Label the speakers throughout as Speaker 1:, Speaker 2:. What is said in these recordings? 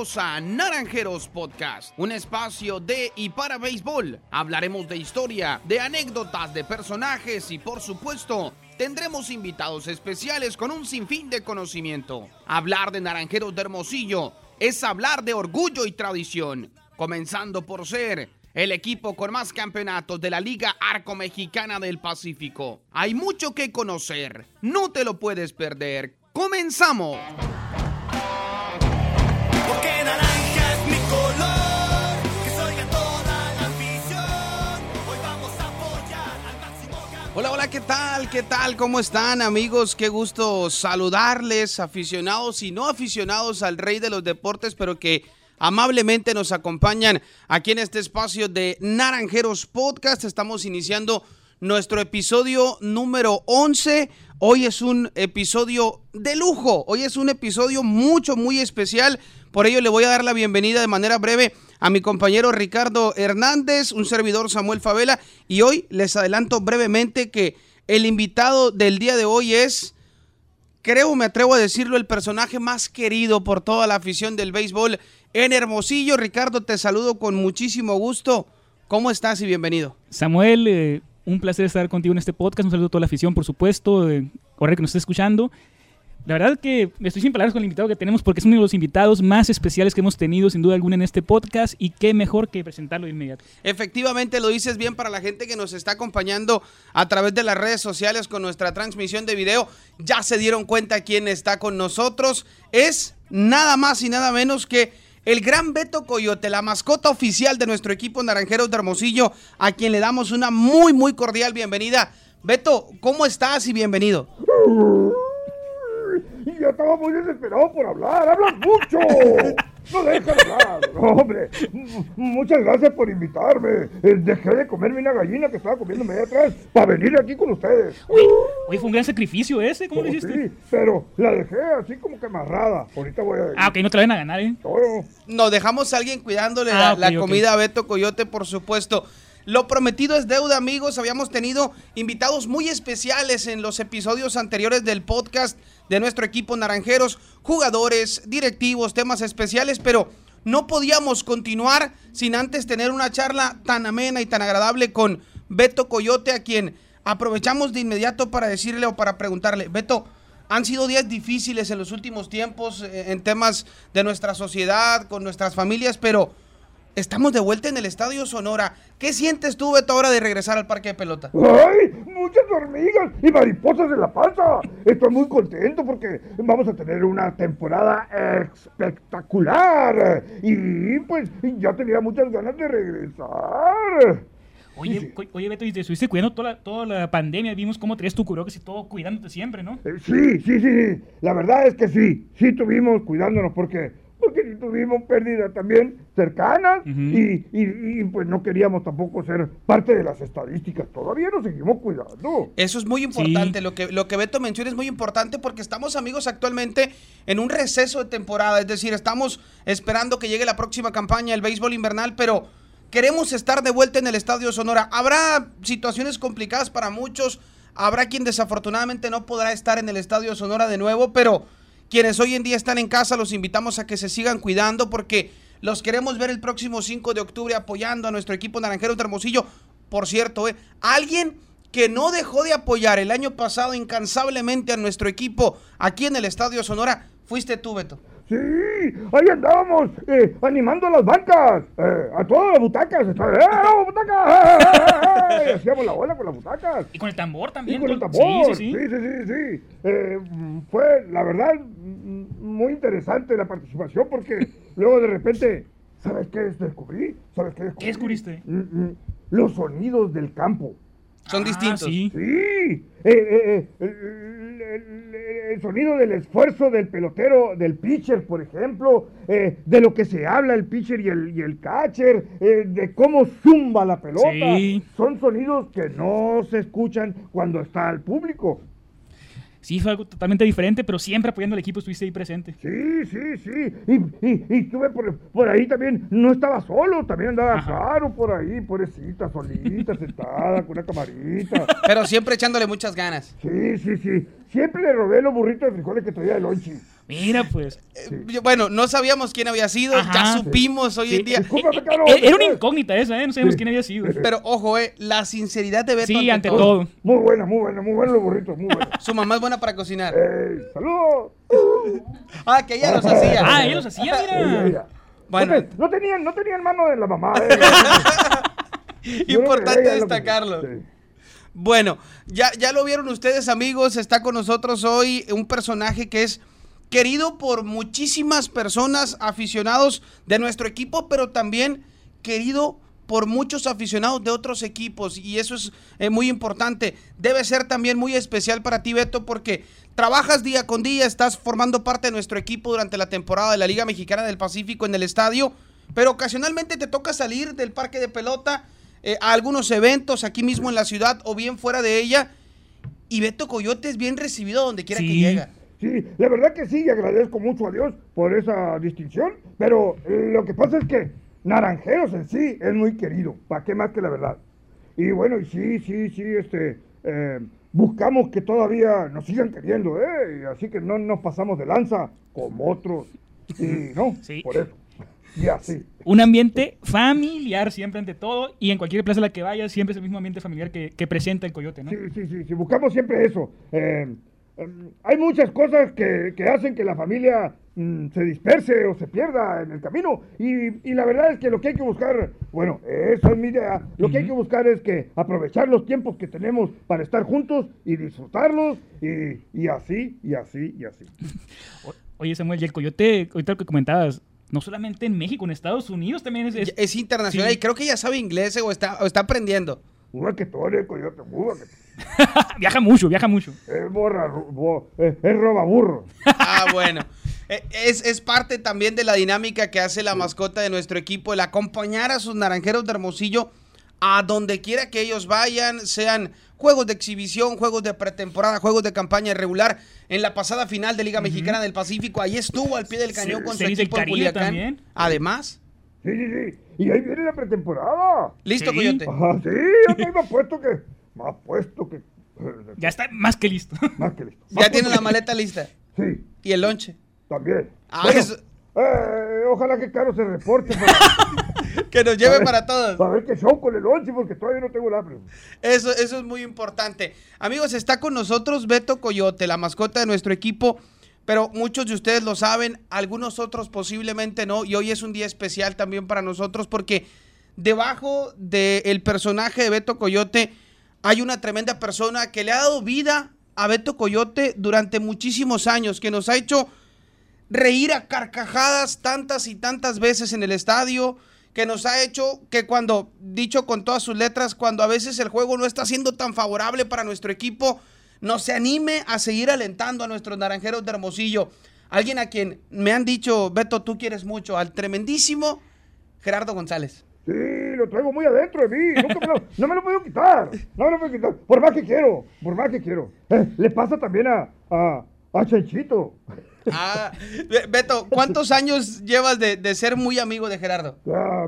Speaker 1: a Naranjeros Podcast, un espacio de y para béisbol. Hablaremos de historia, de anécdotas, de personajes y por supuesto tendremos invitados especiales con un sinfín de conocimiento. Hablar de Naranjeros de Hermosillo es hablar de orgullo y tradición, comenzando por ser el equipo con más campeonatos de la Liga Arco Mexicana del Pacífico. Hay mucho que conocer, no te lo puedes perder. ¡Comenzamos! Hola, hola, ¿qué tal? ¿Qué tal? ¿Cómo están amigos? Qué gusto saludarles, aficionados y no aficionados al rey de los deportes, pero que amablemente nos acompañan aquí en este espacio de Naranjeros Podcast. Estamos iniciando nuestro episodio número 11. Hoy es un episodio de lujo, hoy es un episodio mucho, muy especial. Por ello le voy a dar la bienvenida de manera breve a mi compañero Ricardo Hernández, un servidor Samuel Favela. Y hoy les adelanto brevemente que el invitado del día de hoy es creo, me atrevo a decirlo, el personaje más querido por toda la afición del béisbol en Hermosillo. Ricardo, te saludo con muchísimo gusto. ¿Cómo estás y bienvenido?
Speaker 2: Samuel, eh, un placer estar contigo en este podcast. Un saludo a toda la afición, por supuesto, ahora que nos está escuchando. La verdad que estoy sin palabras con el invitado que tenemos porque es uno de los invitados más especiales que hemos tenido sin duda alguna en este podcast y qué mejor que presentarlo de inmediato.
Speaker 1: Efectivamente, lo dices bien para la gente que nos está acompañando a través de las redes sociales con nuestra transmisión de video. Ya se dieron cuenta quién está con nosotros. Es nada más y nada menos que el gran Beto Coyote, la mascota oficial de nuestro equipo Naranjeros de Hermosillo, a quien le damos una muy, muy cordial bienvenida. Beto, ¿cómo estás y bienvenido?
Speaker 3: Y ya estaba muy desesperado por hablar. ¡Hablas mucho! No dejas hablar. No, hombre, muchas gracias por invitarme. Eh, Dejé de comerme una gallina que estaba comiéndome ahí atrás para venir aquí con ustedes.
Speaker 2: Oye, oye, fue un gran sacrificio ese, ¿cómo lo hiciste?
Speaker 3: sí, pero la dejé así como que amarrada. Ahorita voy a...
Speaker 2: Ah, ok, no te la van a ganar, ¿eh?
Speaker 3: No,
Speaker 1: Nos dejamos a alguien cuidándole
Speaker 2: Ah,
Speaker 1: la,
Speaker 2: ok.
Speaker 1: comida a Beto Coyote, por supuesto. Lo prometido es deuda, amigos. Habíamos tenido invitados muy especiales en los episodios anteriores del podcast de nuestro equipo Naranjeros, jugadores, directivos, temas especiales, pero no podíamos continuar sin antes tener una charla tan amena y tan agradable con Beto Coyote, a quien aprovechamos de inmediato para decirle o para preguntarle, Beto, han sido días difíciles en los últimos tiempos eh, en temas de nuestra sociedad, con nuestras familias, pero estamos de vuelta en el Estadio Sonora. ¿Qué sientes tú, Beto, ahora de regresar al parque de pelota?
Speaker 3: ¡Ay! ¡Muchas hormigas y mariposas en la panza! Estoy muy contento porque vamos a tener una temporada espectacular. Y pues ya tenía muchas ganas de regresar.
Speaker 2: Oye, oye Beto, y te estuviste cuidando toda la, toda la pandemia. Vimos cómo traías tu cubrebocas y todo cuidándote siempre, ¿no?
Speaker 3: Eh, sí, sí, sí, sí. La verdad es que sí. Sí tuvimos cuidándonos porque, sí tuvimos pérdidas también cercanas
Speaker 2: Ujú.
Speaker 3: y, y- y, pues no queríamos tampoco ser parte de las estadísticas. Todavía nos seguimos cuidando.
Speaker 1: Eso es muy importante,
Speaker 2: Sí.
Speaker 1: lo, que, lo que Beto menciona es muy importante porque estamos amigos actualmente en un receso de temporada, es decir, estamos esperando que llegue la próxima campaña, el béisbol invernal, pero queremos estar de vuelta en el Estadio Sonora. Habrá situaciones complicadas para muchos, habrá quien desafortunadamente no podrá estar en el Estadio Sonora de nuevo, pero quienes hoy en día están en casa los invitamos a que se sigan cuidando porque los queremos ver el próximo 5 de octubre apoyando a nuestro equipo Naranjeros de Hermosillo. Por cierto, eh, alguien que no dejó de apoyar el año pasado incansablemente a nuestro equipo aquí en el Estadio Sonora, fuiste tú, Beto.
Speaker 3: Sí, ahí andábamos eh, animando a las bancas, eh, a todas las butacas. Estaba, ¡Eh, vamos, butacas! ¡Eh, eh, eh! Y hacíamos la bola con las butacas.
Speaker 2: Y con el tambor
Speaker 3: Y
Speaker 2: también.
Speaker 3: con el
Speaker 2: todo-
Speaker 3: tambor.
Speaker 2: Sí, sí,
Speaker 3: Sí,
Speaker 2: sí.
Speaker 3: sí, fue, la verdad, muy interesante la participación porque luego de repente, ¿sabes qué descubrí? ¿Sabes qué descubrí?
Speaker 2: ¿Qué descubriste?
Speaker 3: Los sonidos del campo.
Speaker 1: Son
Speaker 2: Ah,
Speaker 1: distintos.
Speaker 2: Sí.
Speaker 3: Sí, eh, eh, eh, el, el- el sonido del esfuerzo del pelotero, del pitcher, por ejemplo, eh, de lo que se habla el pitcher y el, y el catcher, eh, de cómo zumba la pelota.
Speaker 2: Sí.
Speaker 3: Son sonidos que no se escuchan cuando está el público.
Speaker 2: Sí, fue algo totalmente diferente, pero siempre apoyando al equipo estuviste ahí presente.
Speaker 3: Sí, sí, sí. Y, y, y estuve por, por ahí también, no estaba solo, también andaba
Speaker 2: Ajá.
Speaker 3: por ahí, pobrecita, solita, sentada, con una camarita.
Speaker 1: Pero siempre echándole muchas ganas.
Speaker 3: Sí, sí, sí. Siempre le robé los burritos de frijoles que traía el lonchi.
Speaker 2: Mira, pues.
Speaker 1: Eh, Bueno, no sabíamos quién había sido,
Speaker 2: Ajá.
Speaker 1: ya supimos hoy
Speaker 2: Sí.
Speaker 1: en día.
Speaker 3: Discúlpame, Carlos.
Speaker 2: E- Era una
Speaker 3: ¿eh?
Speaker 2: incógnita esa, ¿eh? No sabemos
Speaker 3: Sí.
Speaker 2: quién había sido.
Speaker 1: Pero ojo, eh, la sinceridad de Beto
Speaker 2: Sí, ante todo.
Speaker 3: Muy buena, muy buena, muy buenos los burritos, muy buenos.
Speaker 1: Su mamá es buena para cocinar.
Speaker 3: ¡Ey! ¡Saludos!
Speaker 1: Ah, que ella los hacía.
Speaker 2: Ah, ellos hacían,
Speaker 3: Ella,
Speaker 2: mira.
Speaker 3: ella.
Speaker 1: Bueno.
Speaker 3: No, te- no tenían, no tenían mano de la mamá. eh.
Speaker 1: Importante
Speaker 3: ella
Speaker 1: destacarlo. Bueno, ya, ya lo vieron ustedes amigos, está con nosotros hoy un personaje que es querido por muchísimas personas aficionados de nuestro equipo, pero también querido por muchos aficionados de otros equipos y eso es eh, muy importante. Debe ser también muy especial para ti, Beto, porque trabajas día con día, estás formando parte de nuestro equipo durante la temporada de la Liga Mexicana del Pacífico en el estadio, pero ocasionalmente te toca salir del parque de pelota eh, a algunos eventos aquí mismo en la ciudad o bien fuera de ella. Y Beto Coyote es bien recibido donde quiera que
Speaker 2: Sí.
Speaker 1: llega.
Speaker 3: Sí, la verdad que sí, y agradezco mucho a Dios por esa distinción, pero lo que pasa es que Naranjeros en sí es muy querido, ¿para qué más que la verdad? Y bueno, y sí, sí, sí, este, eh, buscamos que todavía nos sigan queriendo, ¿eh? Así que no nos pasamos de lanza como otros, y no,
Speaker 2: Sí.
Speaker 3: por eso, y así.
Speaker 2: Un ambiente familiar siempre ante todo y en cualquier plaza a la que vayas siempre es el mismo ambiente familiar que, que presenta el coyote, ¿no?
Speaker 3: Sí, sí, sí, sí, buscamos siempre eso. Eh, em, hay muchas cosas que, que hacen que la familia mm, se disperse o se pierda en el camino y, y la verdad es que lo que hay que buscar, bueno, esa es mi idea, lo que hay que buscar es que aprovechar los tiempos que tenemos para estar juntos y disfrutarlos y, y así, y así, y así.
Speaker 2: Oye, Samuel, y el coyote, ahorita lo que comentabas, no solamente en México, en Estados Unidos también es... es-
Speaker 1: Es internacional
Speaker 2: Sí.
Speaker 1: y creo que ya sabe inglés eh, o está, o está aprendiendo.
Speaker 2: Viaja mucho, viaja mucho.
Speaker 3: es borra, bo- es roba burro.
Speaker 1: Ah, bueno. Eh, Es, es parte también de la dinámica que hace la mascota de nuestro equipo, el acompañar a sus naranjeros de Hermosillo a donde quiera que ellos vayan, sean juegos de exhibición, juegos de pretemporada, juegos de campaña regular. En la pasada final de Liga Mexicana del Pacífico, ahí estuvo al pie del cañón
Speaker 2: Sí,
Speaker 1: con su
Speaker 2: Series del
Speaker 1: equipo en Culiacán.
Speaker 2: también.
Speaker 1: Además,
Speaker 3: Sí, sí, sí. Y ahí viene la pretemporada.
Speaker 1: listo,
Speaker 2: Sí.
Speaker 1: Coyote.
Speaker 3: Ah, sí, yo me iba puesto que. Más puesto que.
Speaker 2: Ya está más que listo.
Speaker 3: Más que listo. Más
Speaker 1: Ya tiene la maleta lista.
Speaker 3: Sí,
Speaker 1: Y el lonche.
Speaker 3: también.
Speaker 1: Ah,
Speaker 3: Bueno,
Speaker 1: eso-
Speaker 3: eh, ojalá que Caro se reporte para,
Speaker 1: Que nos lleve para todos.
Speaker 3: para ver qué show con el once, porque todavía no tengo el hambre.
Speaker 1: Eso, eso es muy importante. Amigos, está con nosotros Beto Coyote, la mascota de nuestro equipo. Pero muchos de ustedes lo saben, algunos otros posiblemente no. Y hoy es un día especial también para nosotros porque debajo del personaje de Beto Coyote hay una tremenda persona que le ha dado vida a Beto Coyote durante muchísimos años, que nos ha hecho reír a carcajadas tantas y tantas veces en el estadio, que nos ha hecho que cuando, dicho con todas sus letras, cuando a veces el juego no está siendo tan favorable para nuestro equipo, nos se anime a seguir alentando a nuestros naranjeros de Hermosillo. Alguien a quien me han dicho, Beto, tú quieres mucho, al tremendísimo Gerardo González.
Speaker 3: Sí, lo traigo muy adentro de mí. Nunca me lo- no me lo puedo quitar. No me lo puedo quitar. Por más que quiero. Por más que quiero. Eh, le pasa también a. a. a.
Speaker 1: Ah, Be- Beto, ¿cuántos años llevas de, de ser muy amigo de Gerardo?
Speaker 3: Ah,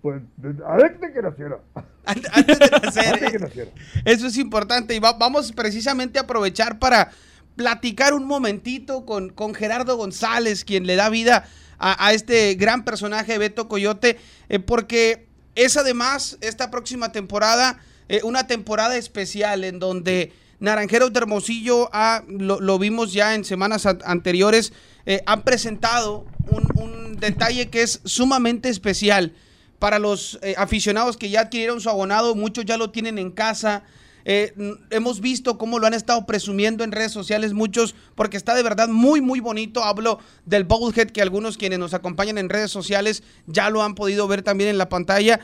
Speaker 3: pues, antes de que naciera.
Speaker 1: Ant- Antes de nacer.
Speaker 3: Antes de que naciera.
Speaker 1: Eso es importante y va- vamos precisamente a aprovechar para platicar un momentito con, con Gerardo González, quien le da vida a, a este gran personaje Beto Coyote, eh, porque es además esta próxima temporada eh, una temporada especial en donde Naranjeros de Hermosillo, ha- lo, vimos ya en semanas an- anteriores, eh, han presentado un, detalle que es sumamente especial para los eh, aficionados que ya adquirieron su abonado, muchos ya lo tienen en casa. Eh, hemos visto cómo lo han estado presumiendo en redes sociales muchos, porque está de verdad muy, muy bonito. Hablo del Bobblehead que algunos quienes nos acompañan en redes sociales ya lo han podido ver también en la pantalla.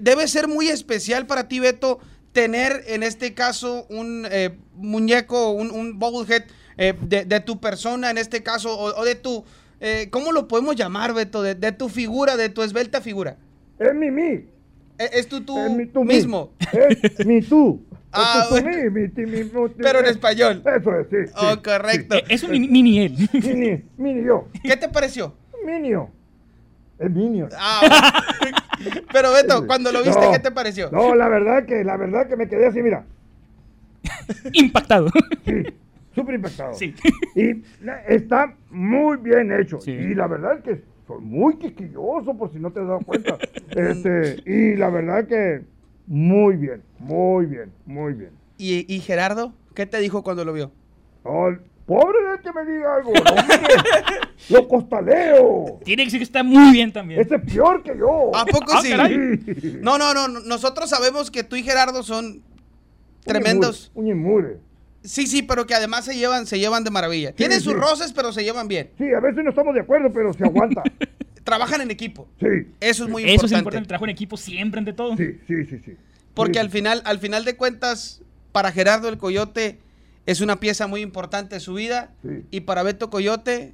Speaker 1: Debe ser muy especial para ti, Beto, tener en este caso un eh, muñeco, un, un Bobblehead eh, de, de tu persona, en este caso, o, o de tu, eh, ¿cómo lo podemos llamar, Beto? De, de tu figura, de tu esbelta figura.
Speaker 3: Es mi mí.
Speaker 1: Eh, Es tú, tú
Speaker 3: Es mi tú
Speaker 1: mismo.
Speaker 3: Es mi tú.
Speaker 1: Ah,
Speaker 3: Es tu, tú
Speaker 1: bueno.
Speaker 3: mí, mi, ti, mi, mu, ti,
Speaker 1: Pero en español.
Speaker 3: Eso es, sí. sí,
Speaker 1: Oh, correcto.
Speaker 2: Eh, es un mini, mini él.
Speaker 3: Mini, mini yo.
Speaker 1: ¿Qué te pareció?
Speaker 3: Minio. Es Minio.
Speaker 1: Ah. Pero Beto, cuando lo viste,
Speaker 3: No.
Speaker 1: ¿qué te pareció?
Speaker 3: No, la verdad que, la verdad que me quedé así, mira.
Speaker 2: Impactado.
Speaker 3: Sí, súper impactado.
Speaker 2: Sí.
Speaker 3: Y está muy bien hecho.
Speaker 2: Sí.
Speaker 3: Y la verdad es que soy muy quisquilloso, por si no te has dado cuenta. este, y la verdad que muy bien, muy bien, muy bien.
Speaker 1: ¿Y, y Gerardo? ¿Qué te dijo cuando lo vio?
Speaker 3: Oh, pobre de que me diga algo, hombre. lo costaleo.
Speaker 2: Tiene que decir que está muy bien también.
Speaker 3: Este es peor que yo.
Speaker 1: ¿A poco
Speaker 2: Ah,
Speaker 1: sí?
Speaker 2: caray.
Speaker 1: No, no, no. Nosotros sabemos que tú y Gerardo son tremendos.
Speaker 3: Un inmure.
Speaker 1: Sí, sí, pero que además se llevan, se llevan de maravilla. Tienen sus roces, pero se llevan bien.
Speaker 3: Sí, a veces no estamos de acuerdo, pero se aguanta.
Speaker 1: Trabajan en equipo.
Speaker 3: Sí,
Speaker 1: Eso es muy
Speaker 2: Eso es
Speaker 1: importante.
Speaker 2: importante, el trabajo en equipo siempre ante todo.
Speaker 3: sí, sí, sí, sí.
Speaker 1: Porque
Speaker 3: Sí,
Speaker 1: al final, al final de cuentas, para Gerardo el Coyote es una pieza muy importante de su vida.
Speaker 3: Sí.
Speaker 1: Y para Beto Coyote,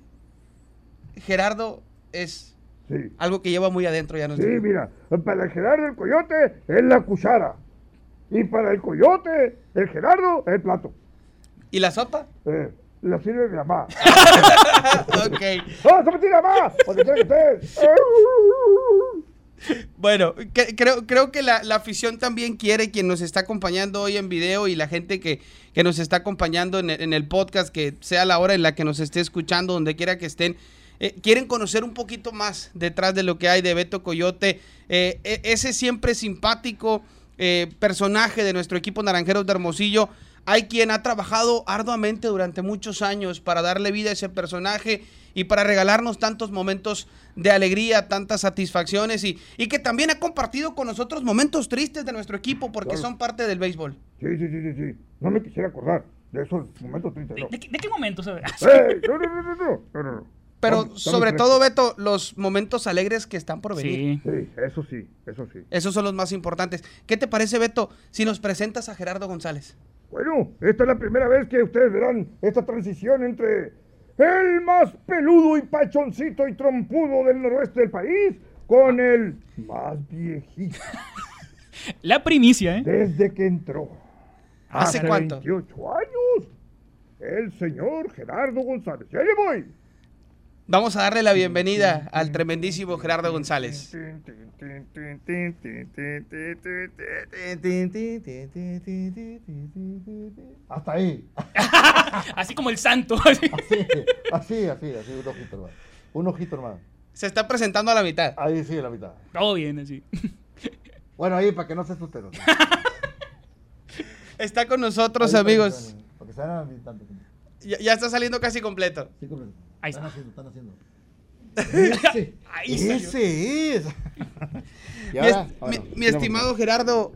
Speaker 1: Gerardo es
Speaker 3: Sí.
Speaker 1: algo que lleva muy adentro, ya nos
Speaker 3: Sí, mira, para el Gerardo el coyote es la cuchara. Y para el coyote, el Gerardo, el plato.
Speaker 1: ¿Y la sopa?
Speaker 3: Eh, la sirve mi mamá.
Speaker 1: ok.
Speaker 3: ¡Ah, me tira mamá! Donde quiera que estés.
Speaker 1: Bueno, creo, creo que la, la afición también quiere, quien nos está acompañando hoy en video y la gente que, que nos está acompañando en el, en el podcast, que sea la hora en la que nos esté escuchando, donde quiera que estén, eh, quieren conocer un poquito más detrás de lo que hay de Beto Coyote, eh, e- ese siempre simpático eh, personaje de nuestro equipo Naranjeros de Hermosillo. Hay quien ha trabajado arduamente durante muchos años para darle vida a ese personaje y para regalarnos tantos momentos de alegría, tantas satisfacciones y, y que también ha compartido con nosotros momentos tristes de nuestro equipo porque
Speaker 3: Claro.
Speaker 1: son parte del béisbol.
Speaker 3: Sí, sí, sí, sí, sí. No me quisiera acordar de esos momentos tristes.
Speaker 2: ¿De,
Speaker 3: No.
Speaker 2: de qué- de qué momento? sabe?
Speaker 3: ¡Ey! No, no, no, no, no, no.
Speaker 1: Pero
Speaker 3: Estamos-
Speaker 1: sobre todo, Beto, los momentos alegres que están por venir.
Speaker 2: Sí.
Speaker 3: Sí, eso sí, eso sí.
Speaker 1: Esos son los más importantes. ¿Qué te parece, Beto, si nos presentas a Gerardo González?
Speaker 3: Bueno, esta es la primera vez que ustedes verán esta transición entre el más peludo y pachoncito y trompudo del noroeste del país con el más viejito
Speaker 2: La primicia, ¿eh?
Speaker 3: desde que entró.
Speaker 1: ¿Hace cuánto?
Speaker 3: 28 años. El señor Gerardo González. ¡Ya le voy!
Speaker 1: Vamos a darle la bienvenida al tremendísimo Gerardo González.
Speaker 4: Hasta ahí.
Speaker 2: Así como el santo. así.
Speaker 4: Así, así, así, un ojito hermano. Un ojito hermano.
Speaker 1: Se está presentando a la mitad.
Speaker 4: Ahí sí, la mitad.
Speaker 2: Todo bien, así.
Speaker 4: Bueno, ahí para que no se asusten. ¿no?
Speaker 1: Está con nosotros,
Speaker 4: Ahí para que
Speaker 1: amigos.
Speaker 4: Para que.
Speaker 1: Ya, ya está saliendo casi completo.
Speaker 4: Sí, completo.
Speaker 2: Ahí
Speaker 4: están
Speaker 2: está.
Speaker 4: haciendo, están haciendo. Ese,
Speaker 2: Ahí
Speaker 4: ese es. Y
Speaker 1: Mi,
Speaker 4: ahora,
Speaker 1: es-
Speaker 4: bueno,
Speaker 1: mi- mi estimado Gerardo.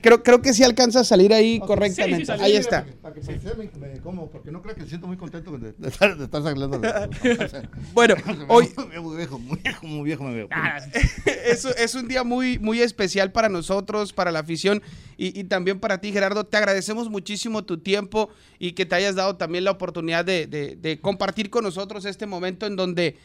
Speaker 1: Creo, creo que sí alcanza a salir ahí correctamente.
Speaker 2: Sí, sí, salió.
Speaker 1: ahí está.
Speaker 4: Para que se me, me como, porque no creo que me siento muy contento de, de estar, de estar saliendo.
Speaker 1: Bueno, hoy
Speaker 4: Me veo muy viejo, muy viejo, muy viejo me veo.
Speaker 2: Ah,
Speaker 1: es, es un día muy, muy especial para nosotros, para la afición y, y también para ti, Gerardo. Te agradecemos muchísimo tu tiempo y que te hayas dado también la oportunidad de, de- de compartir con nosotros este momento en donde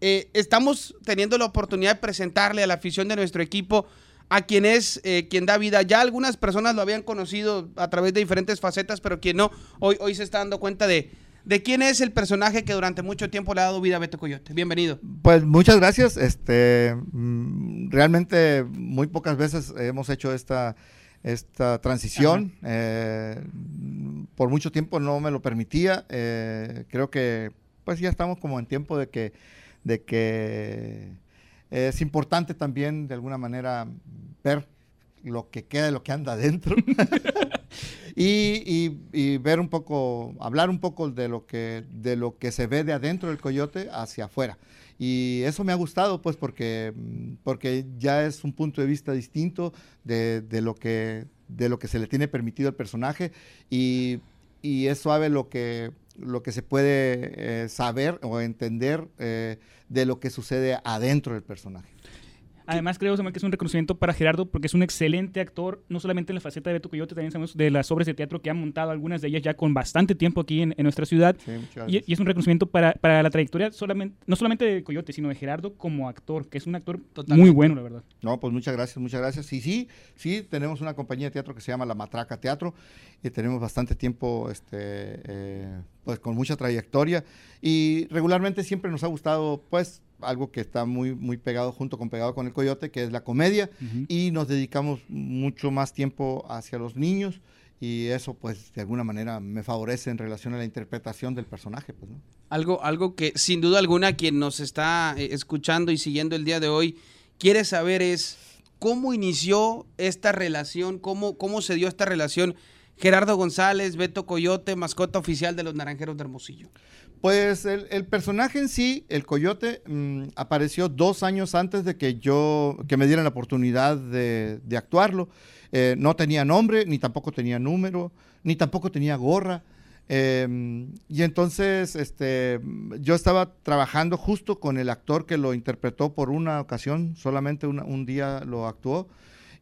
Speaker 1: eh, estamos teniendo la oportunidad de presentarle a la afición de nuestro equipo a quien es eh, quien da vida. Ya algunas personas lo habían conocido a través de diferentes facetas, pero quien no, hoy, hoy se está dando cuenta de, de quién es el personaje que durante mucho tiempo le ha dado vida a Beto Coyote. Bienvenido.
Speaker 4: Pues muchas gracias. Este, mm, realmente muy pocas veces hemos hecho esta, esta transición. Eh, por mucho tiempo no me lo permitía. Eh, creo que pues ya estamos como en tiempo de que, de que es importante también de alguna manera ver lo que queda de lo que anda adentro y, y- y ver un poco, hablar un poco de lo que de lo que se ve de adentro del coyote hacia afuera. Y eso me ha gustado, pues, porque, porque ya es un punto de vista distinto de, de lo, que, de lo que se le tiene permitido al personaje y, y es suave lo que, lo que se puede eh, saber o entender eh, de lo que sucede adentro del personaje.
Speaker 2: Además, creo Samuel, que es un reconocimiento para Gerardo porque es un excelente actor, no solamente en la faceta de Beto Coyote, también sabemos de las obras de teatro que han montado, algunas de ellas ya con bastante tiempo aquí en, en nuestra ciudad.
Speaker 4: Sí, muchas
Speaker 2: Y,
Speaker 4: gracias.
Speaker 2: y es un reconocimiento para, para la trayectoria, solamente, no solamente de Coyote, sino de Gerardo como actor, que es un actor
Speaker 1: Totalmente.
Speaker 2: muy bueno, la verdad.
Speaker 4: No, pues muchas gracias, muchas gracias. Y sí, sí, tenemos una compañía de teatro que se llama La Matraca Teatro y tenemos bastante tiempo, este, eh, pues con mucha trayectoria y regularmente siempre nos ha gustado, pues, algo que está muy, muy pegado junto con pegado con el coyote, que es la comedia y nos dedicamos mucho más tiempo hacia los niños y eso pues de alguna manera me favorece en relación a la interpretación del personaje. Pues, ¿no?
Speaker 1: Algo, algo que sin duda alguna quien nos está eh, escuchando y siguiendo el día de hoy quiere saber es cómo inició esta relación, cómo, cómo se dio esta relación Gerardo González, Beto Coyote, mascota oficial de los Naranjeros de Hermosillo.
Speaker 4: Pues el, personaje en sí, el coyote, mm, apareció dos años antes de que yo, que me dieran la oportunidad de, actuarlo. Eh, no tenía nombre, ni tampoco tenía número, ni tampoco tenía gorra. Eh, y entonces este, yo estaba trabajando justo con el actor que lo interpretó por una ocasión, solamente un día lo actuó.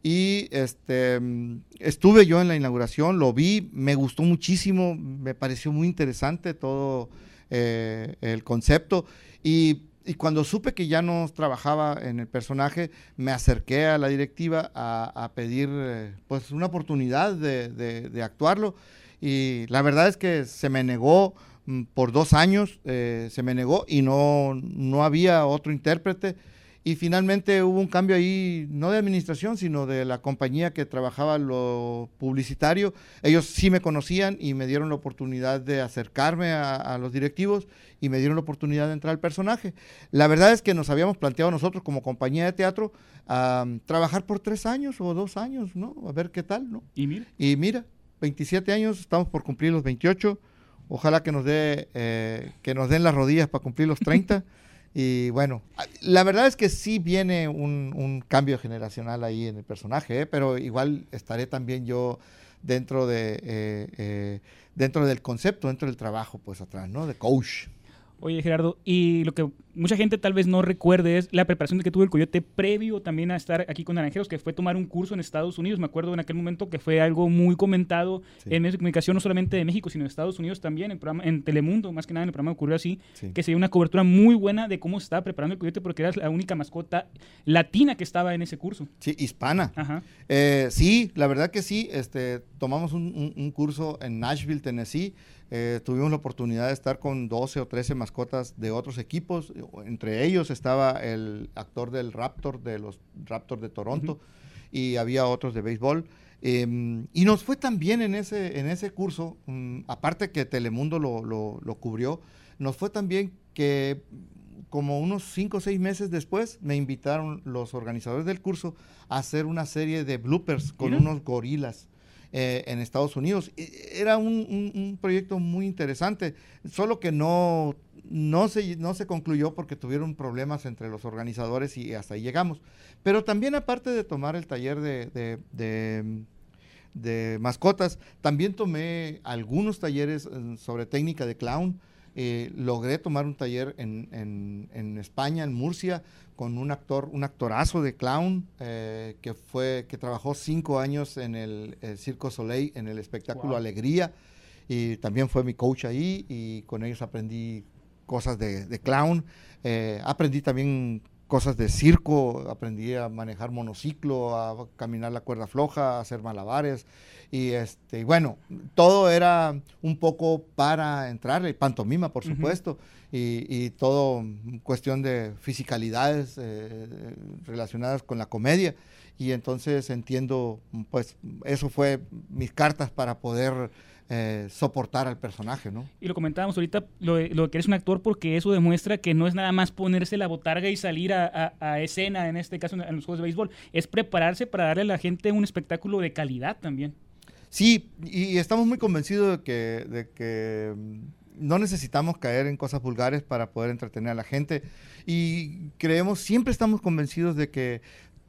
Speaker 4: Y este, mm, estuve yo en la inauguración, lo vi, me gustó muchísimo, me pareció muy interesante todo eh, el concepto. Y, y cuando supe que ya no trabajaba en el personaje, me acerqué a la directiva a, a pedir eh, pues una oportunidad de, de- de actuarlo. Y la verdad es que se me negó mm, por dos años, eh, se me negó y no, no había otro intérprete. Y finalmente hubo un cambio ahí, no de administración, sino de la compañía que trabajaba lo publicitario. Ellos sí me conocían y me dieron la oportunidad de acercarme a, a los directivos y me dieron la oportunidad de entrar al personaje. La verdad es que nos habíamos planteado nosotros como compañía de teatro am, trabajar por tres años o dos años, ¿no? A ver qué tal, ¿no?
Speaker 2: Y mira,
Speaker 4: Y mira, 27 años, estamos por cumplir los 28. Ojalá que nos dé, eh, que nos den las rodillas para cumplir los 30. y bueno, la verdad es que sí viene un, un cambio generacional ahí en el personaje, ¿eh? pero igual estaré también yo dentro de eh, eh, dentro del concepto, dentro del trabajo, pues atrás, ¿no? De coach.
Speaker 2: Oye, Gerardo, y lo que mucha gente tal vez no recuerde es la preparación que tuvo el Coyote previo también a estar aquí con Naranjeros, que fue tomar un curso en Estados Unidos. Me acuerdo en aquel momento que fue algo muy comentado
Speaker 4: Sí.
Speaker 2: en medios de comunicación, no solamente de México, sino de Estados Unidos también, en, programa, en Telemundo, más que nada en el programa ocurrió así,
Speaker 4: Sí.
Speaker 2: que se dio una cobertura muy buena de cómo se estaba preparando el Coyote, porque era la única mascota latina que estaba en ese curso.
Speaker 4: Sí, hispana.
Speaker 2: Ajá.
Speaker 4: Eh, sí, la verdad que sí. Este, tomamos un, un- un curso en Nashville, Tennessee. Eh, tuvimos la oportunidad de estar con 12 o 13 mascotas de otros equipos. Entre ellos estaba el actor del Raptor, de los Raptors de Toronto, y había otros de béisbol. Eh, y nos fue tan bien en ese, en ese curso, mm, aparte que Telemundo lo, lo- lo cubrió, nos fue tan bien que como unos cinco o seis meses después me invitaron los organizadores del curso a hacer una serie de bloopers con
Speaker 2: Mira.
Speaker 4: unos gorilas eh, en Estados Unidos. Era un, un- proyecto muy interesante, solo que no, no, se, no se concluyó porque tuvieron problemas entre los organizadores y hasta ahí llegamos. Pero también aparte de tomar el taller de, de- de, de mascotas, también tomé algunos talleres eh, sobre técnica de clown. Eh, logré tomar un taller en, en- en España, en Murcia, con un actor, un actorazo de clown eh, que fue, que trabajó cinco años en el, el Circo Soleil, en el espectáculo
Speaker 2: Wow.
Speaker 4: Alegría, y también fue mi coach ahí, y con ellos aprendí cosas de, de clown. Eh, aprendí también cosas de circo, aprendí a manejar monociclo, a caminar la cuerda floja, a hacer malabares. Y este, bueno, todo era un poco para entrar, y pantomima, por supuesto, y, y todo cuestión de fisicalidades eh, relacionadas con la comedia. Y entonces entiendo, pues eso fue mis cartas para poder eh, soportar al personaje, ¿no?
Speaker 2: Y lo comentábamos ahorita, lo, de- lo de que eres un actor, porque eso demuestra que no es nada más ponerse la botarga y salir a, a- a escena, en este caso en, en los juegos de béisbol, es prepararse para darle a la gente un espectáculo de calidad también.
Speaker 4: Sí, y estamos muy convencidos de que, de que mm, no necesitamos caer en cosas vulgares para poder entretener a la gente. Y creemos, siempre estamos convencidos de que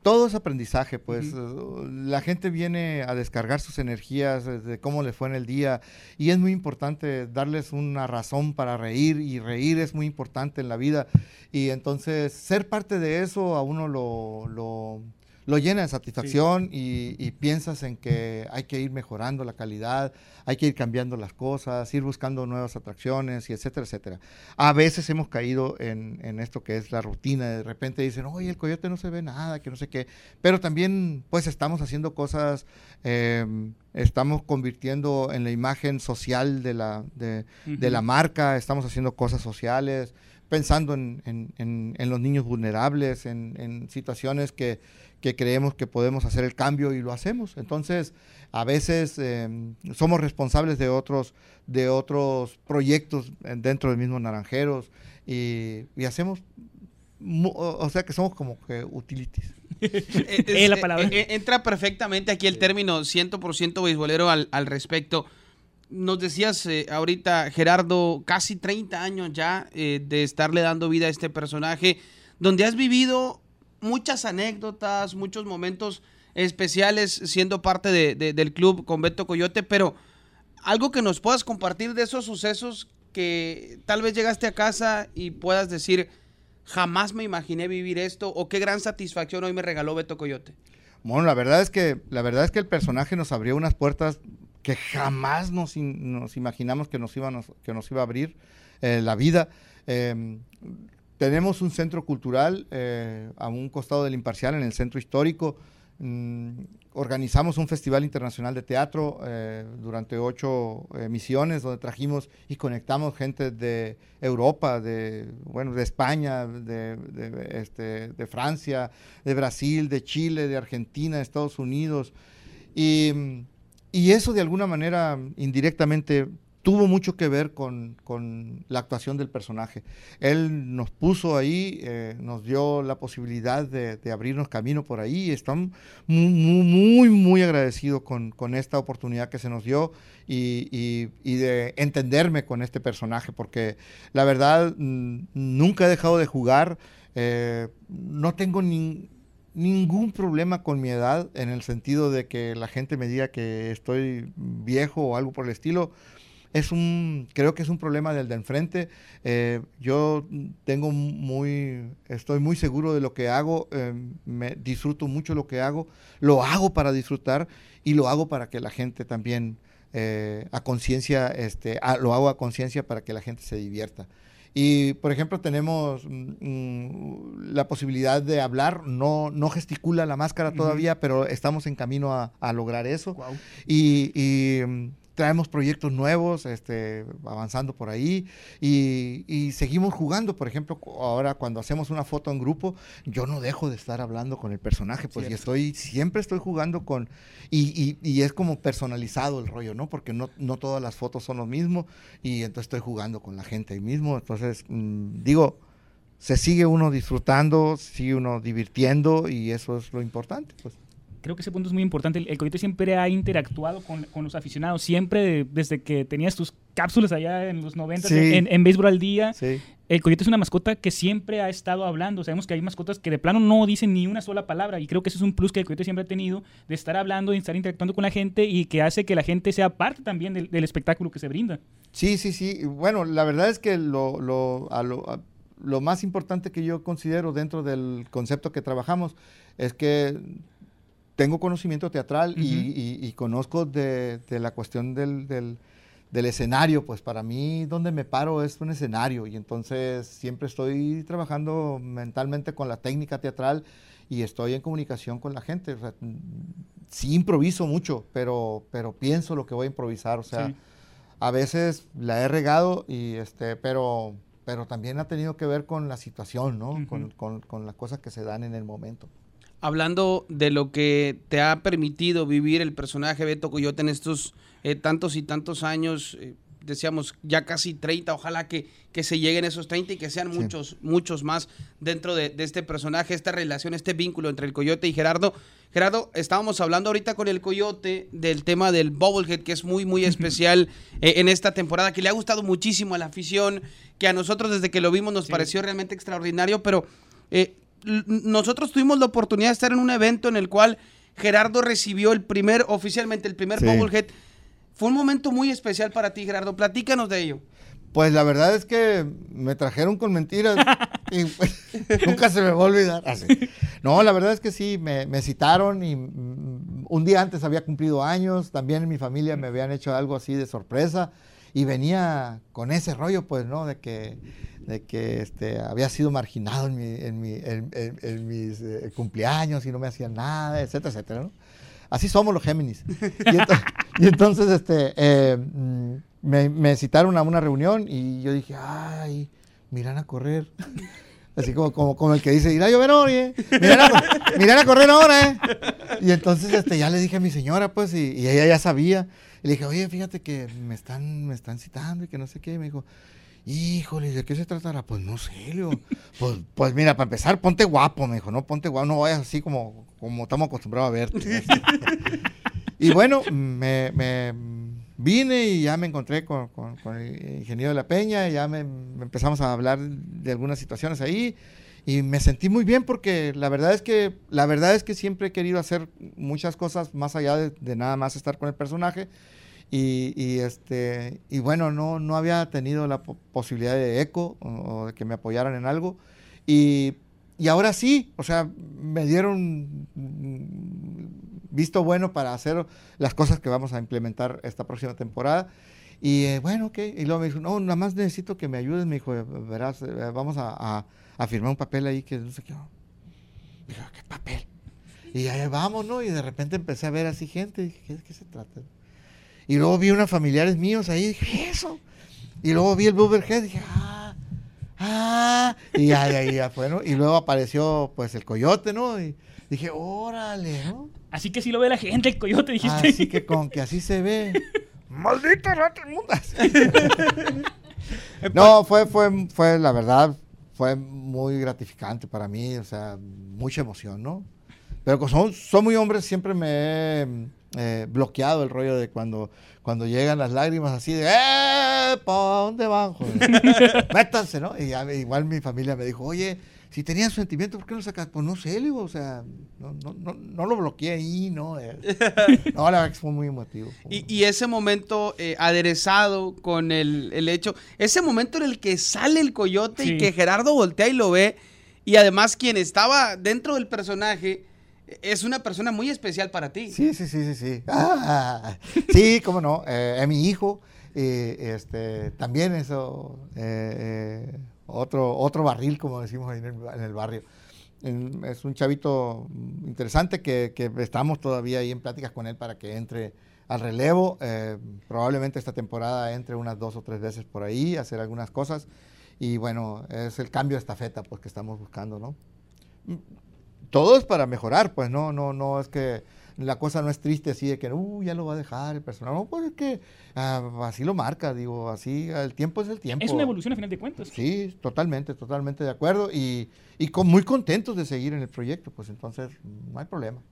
Speaker 4: todo es aprendizaje, pues. Uh, la gente viene a descargar sus energías eh, de cómo le fue en el día. Y es muy importante darles una razón para reír y reír es muy importante en la vida. Y entonces ser parte de eso a uno lo, lo, lo llena de satisfacción y, y piensas en que hay que ir mejorando la calidad, hay que ir cambiando las cosas, ir buscando nuevas atracciones y etcétera, etcétera. A veces hemos caído en, en esto que es la rutina, de repente dicen, oye, el coyote no se ve nada, que no sé qué, pero también pues estamos haciendo cosas, eh, estamos convirtiendo en la imagen social de la, de, de la marca, estamos haciendo cosas sociales, pensando en, en- en- en los niños vulnerables, en, en situaciones que, que creemos que podemos hacer el cambio y lo hacemos. Entonces, a veces eh, somos responsables de otros, de otros proyectos eh, dentro del mismo Naranjeros y, y hacemos, o sea que somos como que utilities.
Speaker 1: Eh,
Speaker 2: Es la
Speaker 1: eh,
Speaker 2: palabra.
Speaker 1: entra perfectamente aquí el término 100% beisbolero al, al respecto. Nos decías eh, ahorita, Gerardo, casi 30 años ya eh, de estarle dando vida a este personaje, donde has vivido muchas anécdotas, muchos momentos especiales siendo parte de- de- del club con Beto Coyote, pero algo que nos puedas compartir de esos sucesos que tal vez llegaste a casa y puedas decir, jamás me imaginé vivir esto o qué gran satisfacción hoy me regaló Beto Coyote.
Speaker 4: Bueno, la verdad es que la verdad es que el personaje nos abrió unas puertas que jamás nos, in- nos imaginamos que nos, iba, que nos iba a abrir eh, la vida. Eh, tenemos un centro cultural eh, a un costado del Imparcial, en el centro histórico. Mm, organizamos un festival internacional de teatro eh, durante ocho emisiones donde trajimos y conectamos gente de Europa, de, bueno, de España, de, este, de Francia, de Brasil, de Chile, de Argentina, de Estados Unidos. Y eso de alguna manera indirectamente tuvo mucho que ver con, con la actuación del personaje. Él nos puso ahí, eh, nos dio la posibilidad de, de abrirnos camino por ahí. Estamos muy, muy, muy, agradecidos con, con esta oportunidad que se nos dio y, y- y de entenderme con este personaje, porque la verdad mm, nunca he dejado de jugar. eh, no tengo ni, ningún problema con mi edad en el sentido de que la gente me diga que estoy viejo o algo por el estilo. Es un, creo que es un problema del de enfrente. Eh, yo tengo muy, estoy muy seguro de lo que hago, eh, me disfruto mucho lo que hago, lo hago para disfrutar y lo hago para que la gente también eh, a conciencia, este, a- lo hago a conciencia para que la gente se divierta. Y, por ejemplo, tenemos mm, mm, la posibilidad de hablar, no, no gesticula la máscara todavía, pero estamos en camino a, a lograr eso. Y, y, mm, traemos proyectos nuevos, este, avanzando por ahí, y, y seguimos jugando. Por ejemplo, ahora cuando hacemos una foto en grupo, yo no dejo de estar hablando con el personaje, pues y estoy, siempre estoy jugando con, y, y- y es como personalizado el rollo, ¿no? Porque no, no todas las fotos son lo mismo, y entonces estoy jugando con la gente ahí mismo. Entonces, mm, digo, se sigue uno disfrutando, sigue uno divirtiendo, y eso es lo importante, pues.
Speaker 2: Creo que ese punto es muy importante. El, el Coyote siempre ha interactuado con, con los aficionados. Siempre, desde que tenías tus cápsulas allá en los 90
Speaker 4: Sí.
Speaker 2: en, en Béisbol al Día,
Speaker 4: Sí.
Speaker 2: el Coyote es una mascota que siempre ha estado hablando. Sabemos que hay mascotas que de plano no dicen ni una sola palabra. Y creo que ese es un plus que el Coyote siempre ha tenido de estar hablando, de estar interactuando con la gente y que hace que la gente sea parte también del, del espectáculo que se brinda.
Speaker 4: Sí, sí, sí. Bueno, la verdad es que lo, lo, a lo, a- lo más importante que yo considero dentro del concepto que trabajamos es que tengo conocimiento teatral y,
Speaker 2: Ujú.
Speaker 4: y- y conozco de, de la cuestión del, del- del escenario. Pues para mí donde me paro es un escenario y entonces siempre estoy trabajando mentalmente con la técnica teatral y estoy en comunicación con la gente. O sea, sí improviso mucho, pero, pero pienso lo que voy a improvisar. O sea,
Speaker 2: Sí.
Speaker 4: a veces la he regado y este pero pero también ha tenido que ver con la situación no
Speaker 2: Ujú.
Speaker 4: con, con- con las cosas que se dan en el momento
Speaker 1: Hablando de lo que te ha permitido vivir el personaje Beto Coyote en estos eh, tantos y tantos años, eh, decíamos ya casi 30, ojalá que, que se lleguen esos 30 y que sean
Speaker 4: Sí.
Speaker 1: muchos, muchos más dentro de, de este personaje, esta relación, este vínculo entre el Coyote y Gerardo. Gerardo, estábamos hablando ahorita con el Coyote del tema del Bubblehead, que es muy, muy especial eh, en esta temporada, que le ha gustado muchísimo a la afición, que a nosotros desde que lo vimos nos
Speaker 2: Sí.
Speaker 1: pareció realmente extraordinario, pero eh, nosotros tuvimos la oportunidad de estar en un evento en el cual Gerardo recibió el primer, oficialmente el primer
Speaker 4: Sí.
Speaker 1: Bubblehead. Fue un momento muy especial para ti, Gerardo. Platícanos de ello.
Speaker 4: pues la verdad es que me trajeron con mentiras y pues, nunca se me va a olvidar Así. no la verdad es que sí me, me citaron y mm, un día antes había cumplido años también en mi familia me habían hecho algo así de sorpresa y venía con ese rollo pues no de que de que este, había sido marginado en, mi, en, mi- en- en- mis eh, cumpleaños y no me hacían nada, etcétera, etcétera. ¿no? Así somos los Géminis. Y, ento- y entonces este, eh, mm, me, me citaron a una reunión y yo dije, ay, miran a correr. Así como, como, como el que dice, irá a llover hoy, ¿eh? Miran a, miran a correr ahora, ¿eh? Y entonces este, ya le dije a mi señora, pues, y, y ella ya sabía. Y le dije, oye, fíjate que me están, me están citando y que no sé qué. Y me dijo, híjole, ¿de qué se tratará? Pues no sé, le digo, pues, pues mira, para empezar, ponte guapo, me dijo, no, ponte guapo, no vayas así como, como estamos acostumbrados a verte. y bueno, me, me vine y ya me encontré con, con- con el ingeniero de la Peña, y ya me, me empezamos a hablar de algunas situaciones ahí y me sentí muy bien porque la verdad es que la verdad es que siempre he querido hacer muchas cosas más allá de, de nada más estar con el personaje y, este y bueno no no había tenido la po- posibilidad de eco o, de que me apoyaran en algo y, y ahora sí o sea me dieron mm, visto bueno para hacer las cosas que vamos a implementar esta próxima temporada y eh, bueno, ok. Y luego me dijo, no, nada más necesito que me ayudes. Me dijo, verás, eh, vamos a, firmar un papel ahí que no sé qué. Dije, ¿qué papel? Y ahí vamos, ¿no? Y de repente empecé a ver así gente. Dije, ¿qué, qué se trata? Y luego vi unos familiares míos ahí. Dije, ¿qué es eso? Y luego vi el Booberhead. Dije, ah, ah. Y ya, ya, ya fue, ¿no? Y luego apareció, pues, el coyote, ¿no? Y dije, órale, ¿no?
Speaker 2: Así que sí lo ve la gente, el coyote, dijiste.
Speaker 4: Así que con que así se ve. ¡Maldita rata inmunda! no, fue, fue, fue, la verdad, fue muy gratificante para mí, o sea, mucha emoción, ¿no? Pero como son, son muy hombres, siempre me he eh, bloqueado el rollo de cuando, cuando llegan las lágrimas así de ¡Eh! ¿Para dónde van, joder? Métanse, ¿no? Y ya, igual mi familia me dijo, oye, si tenías sentimientos, ¿por qué no sacas? Pues no sé, digo, o sea, no, no, no, no lo bloqueé ahí, ¿no? Eh, no, la verdad que fue muy emotivo. fue
Speaker 1: Y,
Speaker 4: muy-
Speaker 1: y ese momento eh, aderezado con el, el hecho, ese momento en el que sale el coyote y que Gerardo voltea y lo ve, y además quien estaba dentro del personaje es una persona muy especial para ti.
Speaker 4: Sí, sí, sí, sí, sí. Ah, sí, cómo no. Eh, mi hijo. eh, este, también eso, eh, eh, otro, otro barril, como decimos ahí en el, en el barrio. En- Es un chavito interesante que, que estamos todavía ahí en pláticas con él para que entre al relevo. Eh, probablemente esta temporada entre unas dos o tres veces por ahí, hacer algunas cosas. Y bueno, es el cambio de estafeta pues, que estamos buscando, ¿no? Todo es para mejorar, pues no, no, no es que la cosa no es triste así de que, uh, ya lo va a dejar el personal. No, pues es que ah, así lo marca, digo, así, el tiempo es el tiempo.
Speaker 2: Es una evolución a final de cuentas.
Speaker 4: Sí, totalmente, totalmente de acuerdo y, y con, muy contentos de seguir en el proyecto, pues entonces no hay problema.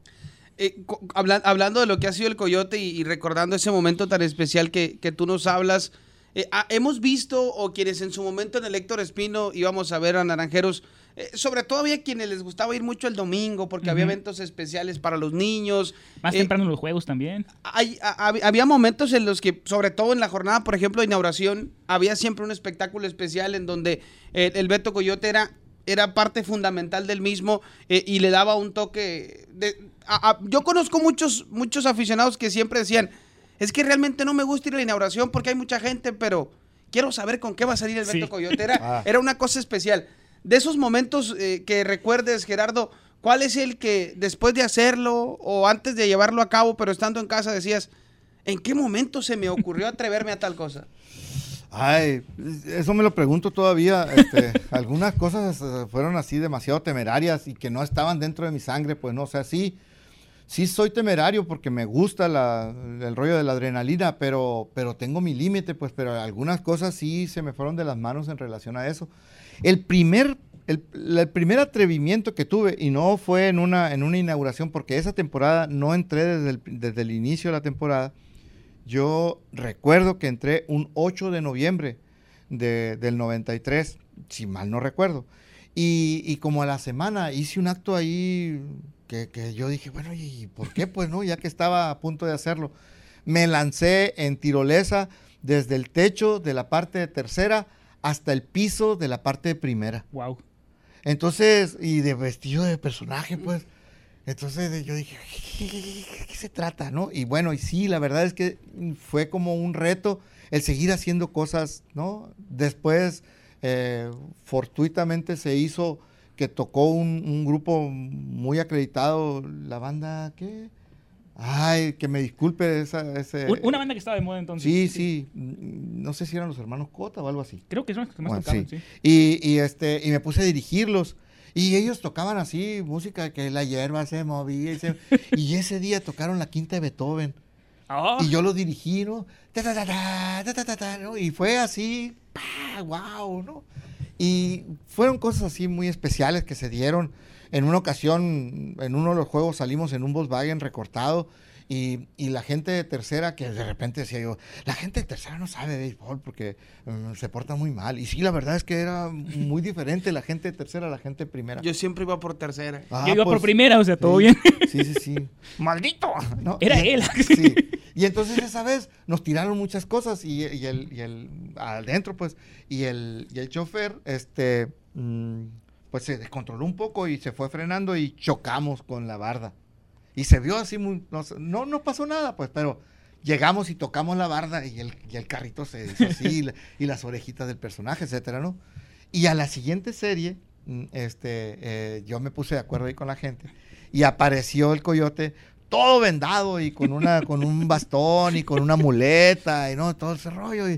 Speaker 1: Eh, habla- hablando de lo que ha sido el coyote y, y recordando ese momento tan especial que, que tú nos hablas, eh, ah, hemos visto, o quienes en su momento en el Héctor Espino íbamos a ver a Naranjeros, eh, sobre todo había quienes les gustaba ir mucho el domingo porque había eventos especiales para los niños.
Speaker 2: Más
Speaker 1: Eh,
Speaker 2: temprano los juegos también.
Speaker 1: hay- a- hab- había momentos en los que, sobre todo en la jornada, por ejemplo, de inauguración, había siempre un espectáculo especial en donde eh, el Beto Coyote era, era parte fundamental del mismo eh, y le daba un toque. De, a- a- yo conozco muchos, muchos aficionados que siempre decían, es que realmente no me gusta ir a la inauguración porque hay mucha gente, pero quiero saber con qué va a salir el
Speaker 2: Sí.
Speaker 1: Beto Coyote. Era,
Speaker 4: Ah.
Speaker 1: era una cosa especial. De esos momentos eh, que recuerdes, Gerardo, ¿cuál es el que después de hacerlo o antes de llevarlo a cabo, pero estando en casa decías, ¿en qué momento se me ocurrió atreverme a tal cosa?
Speaker 4: Ay, eso me lo pregunto todavía. este, algunas cosas eh, fueron así demasiado temerarias y que no estaban dentro de mi sangre, pues no, o sea, sí, sí soy temerario porque me gusta la- el rollo de la adrenalina, pero, pero tengo mi límite, pues, pero algunas cosas sí se me fueron de las manos en relación a eso. El primer, el, primer atrevimiento que tuve, y no fue en una, en una inauguración, porque esa temporada no entré desde el, desde el inicio de la temporada, yo recuerdo que entré un 8 de noviembre de- del 93, si mal no recuerdo. Y, y como a la semana hice un acto ahí que, que yo dije, bueno, ¿y por qué? Pues no, ya que estaba a punto de hacerlo. Me lancé en tirolesa desde el techo de la parte de tercera hasta el piso de la parte de primera.
Speaker 2: Wow.
Speaker 4: Entonces, y de vestido de personaje, pues. Entonces yo dije, ¿qué, qué- qué- qué se trata, no? Y bueno, y sí, la verdad es que fue como un reto el seguir haciendo cosas, ¿no? Después, eh, fortuitamente se hizo que tocó un, un grupo muy acreditado, la banda, ¿qué? Ay, que me disculpe esa, ese...
Speaker 2: Un- Una banda que estaba de moda entonces.
Speaker 4: Sí, sí. mm, no sé si eran los hermanos Cota o algo así.
Speaker 2: Creo que son los que más
Speaker 4: Bueno,
Speaker 2: tocaban,
Speaker 4: sí.
Speaker 2: sí.
Speaker 4: Y, y, este, y me puse a dirigirlos. Y ellos tocaban así, música que la hierba se movía. Y, se- y ese día tocaron la quinta de Beethoven.
Speaker 2: Ah,
Speaker 4: Y yo lo dirigí, ¿no? Ta, ta, ta, ta, ta, ta, ta, ta, ¿no? Y fue así, wow, ¿no? Y fueron cosas así muy especiales que se dieron. En una ocasión, en uno de los juegos salimos en un Volkswagen recortado y, y la gente de tercera, que de repente decía yo, la gente de tercera no sabe de béisbol porque mm, se porta muy mal. Y sí, la verdad es que era muy diferente la gente de tercera a la gente de primera.
Speaker 1: Yo siempre iba por tercera.
Speaker 4: Ah,
Speaker 2: yo iba por
Speaker 4: pues,
Speaker 2: primera, o sea, todo
Speaker 4: sí,
Speaker 2: bien.
Speaker 4: Sí, sí, sí. ¡Maldito! ¿no?
Speaker 2: Era
Speaker 4: Y-
Speaker 2: él.
Speaker 4: Sí. Y entonces esa vez nos tiraron muchas cosas y, y el, y el adentro, pues, y el, y el chofer, este, mm, pues se descontroló un poco y se fue frenando y chocamos con la barda. Y se vio así muy, no, no, pasó nada, pues, pero llegamos y tocamos la barda y el, y el carrito se hizo así y, la- y las orejitas del personaje, etcétera, ¿no? Y a la siguiente serie, mm, este, eh, yo me puse de acuerdo ahí con la gente y apareció el coyote todo vendado y con una con un bastón y con una muleta y no todo ese rollo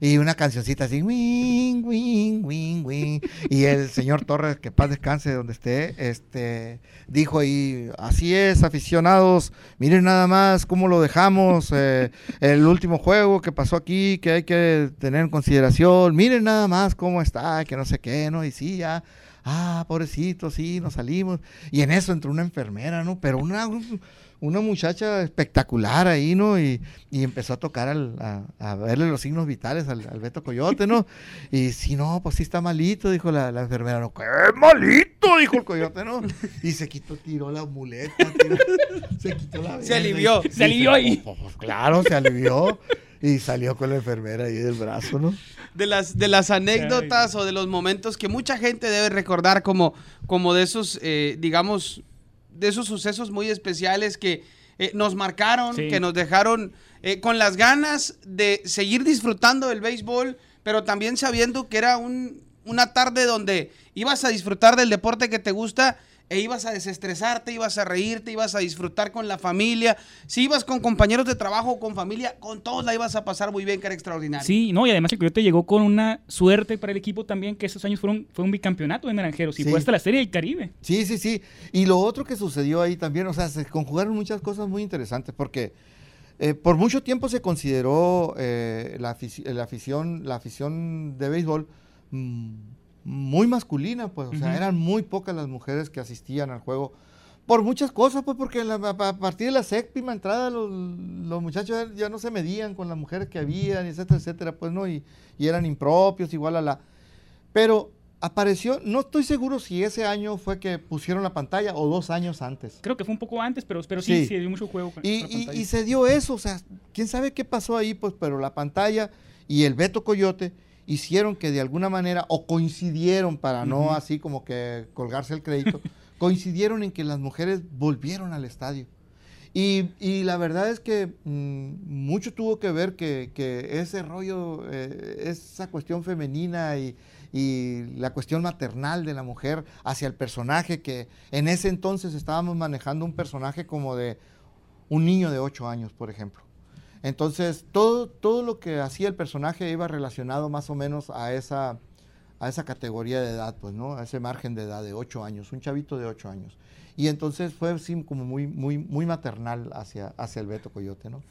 Speaker 4: y una cancioncita así wing wing wing wing y el señor Torres que paz descanse donde esté este dijo ahí así es aficionados miren nada más cómo lo dejamos eh, el último juego que pasó aquí que hay que tener en consideración miren nada más cómo está que no sé qué no y sí ya ah, pobrecito, sí, nos salimos. Y en eso entró una enfermera, ¿no? Pero una, una muchacha espectacular ahí, ¿no? Y, y empezó a tocar, al, a, a verle los signos vitales al, al Beto Coyote, ¿no? Y sí, no, pues sí está malito, dijo la, la enfermera, no, qué malito, dijo el Coyote, ¿no? Y se quitó, tiró la muleta, tiró- se quitó la
Speaker 1: Se alivió.
Speaker 4: y-
Speaker 2: Se alivió ahí.
Speaker 4: Pues, pues, claro, se alivió. Y salió con la enfermera ahí del brazo, ¿no?
Speaker 1: de las, de las anécdotas o de los momentos que mucha gente debe recordar como, como de esos, eh, digamos, de esos sucesos muy especiales que eh, nos marcaron,
Speaker 2: Sí.
Speaker 1: que nos dejaron eh, con las ganas de seguir disfrutando del béisbol, pero también sabiendo que era un- una tarde donde ibas a disfrutar del deporte que te gusta e ibas a desestresarte, ibas a reírte, ibas a disfrutar con la familia. Si ibas con compañeros de trabajo o con familia, con todos la ibas a pasar muy bien, que era extraordinario.
Speaker 2: Sí, no, y además el Coyote llegó con una suerte para el equipo también, que esos años fueron, fue un bicampeonato de Naranjeros y
Speaker 4: Sí.
Speaker 2: fue hasta la Serie del Caribe.
Speaker 4: Sí, sí, sí. Y lo otro que sucedió ahí también, o sea, se conjugaron muchas cosas muy interesantes, porque eh, por mucho tiempo se consideró eh, la, la afición, la afición de béisbol mm, muy masculina, pues, o sea, eran muy pocas las mujeres que asistían al juego. Por muchas cosas, pues, porque la- a, partir de la séptima entrada los, los muchachos ya no se medían con las mujeres que habían, etcétera, etcétera, pues, ¿no? Y, y eran impropios, igual a la... Pero apareció, no estoy seguro si ese año fue que pusieron la pantalla o dos años antes.
Speaker 2: Creo que fue un poco antes, pero, pero sí,
Speaker 4: Sí.
Speaker 2: sí, dio mucho juego.
Speaker 4: Y, y- y se dio eso, o sea, quién sabe qué pasó ahí, pues, pero la pantalla y el Beto Coyote hicieron que de alguna manera, o coincidieron para no así como que colgarse el crédito, coincidieron en que las mujeres volvieron al estadio. Y, y la verdad es que mm, mucho tuvo que ver que, que ese rollo, eh, esa cuestión femenina y, y la cuestión maternal de la mujer hacia el personaje, que en ese entonces estábamos manejando un personaje como de un niño de 8 años, por ejemplo. Entonces, todo, todo lo que hacía el personaje iba relacionado más o menos a esa, a esa categoría de edad, pues, ¿no? A ese margen de edad de 8 años, un chavito de 8 años. Y entonces fue como muy, muy, muy maternal hacia, hacia el Beto Coyote, ¿no?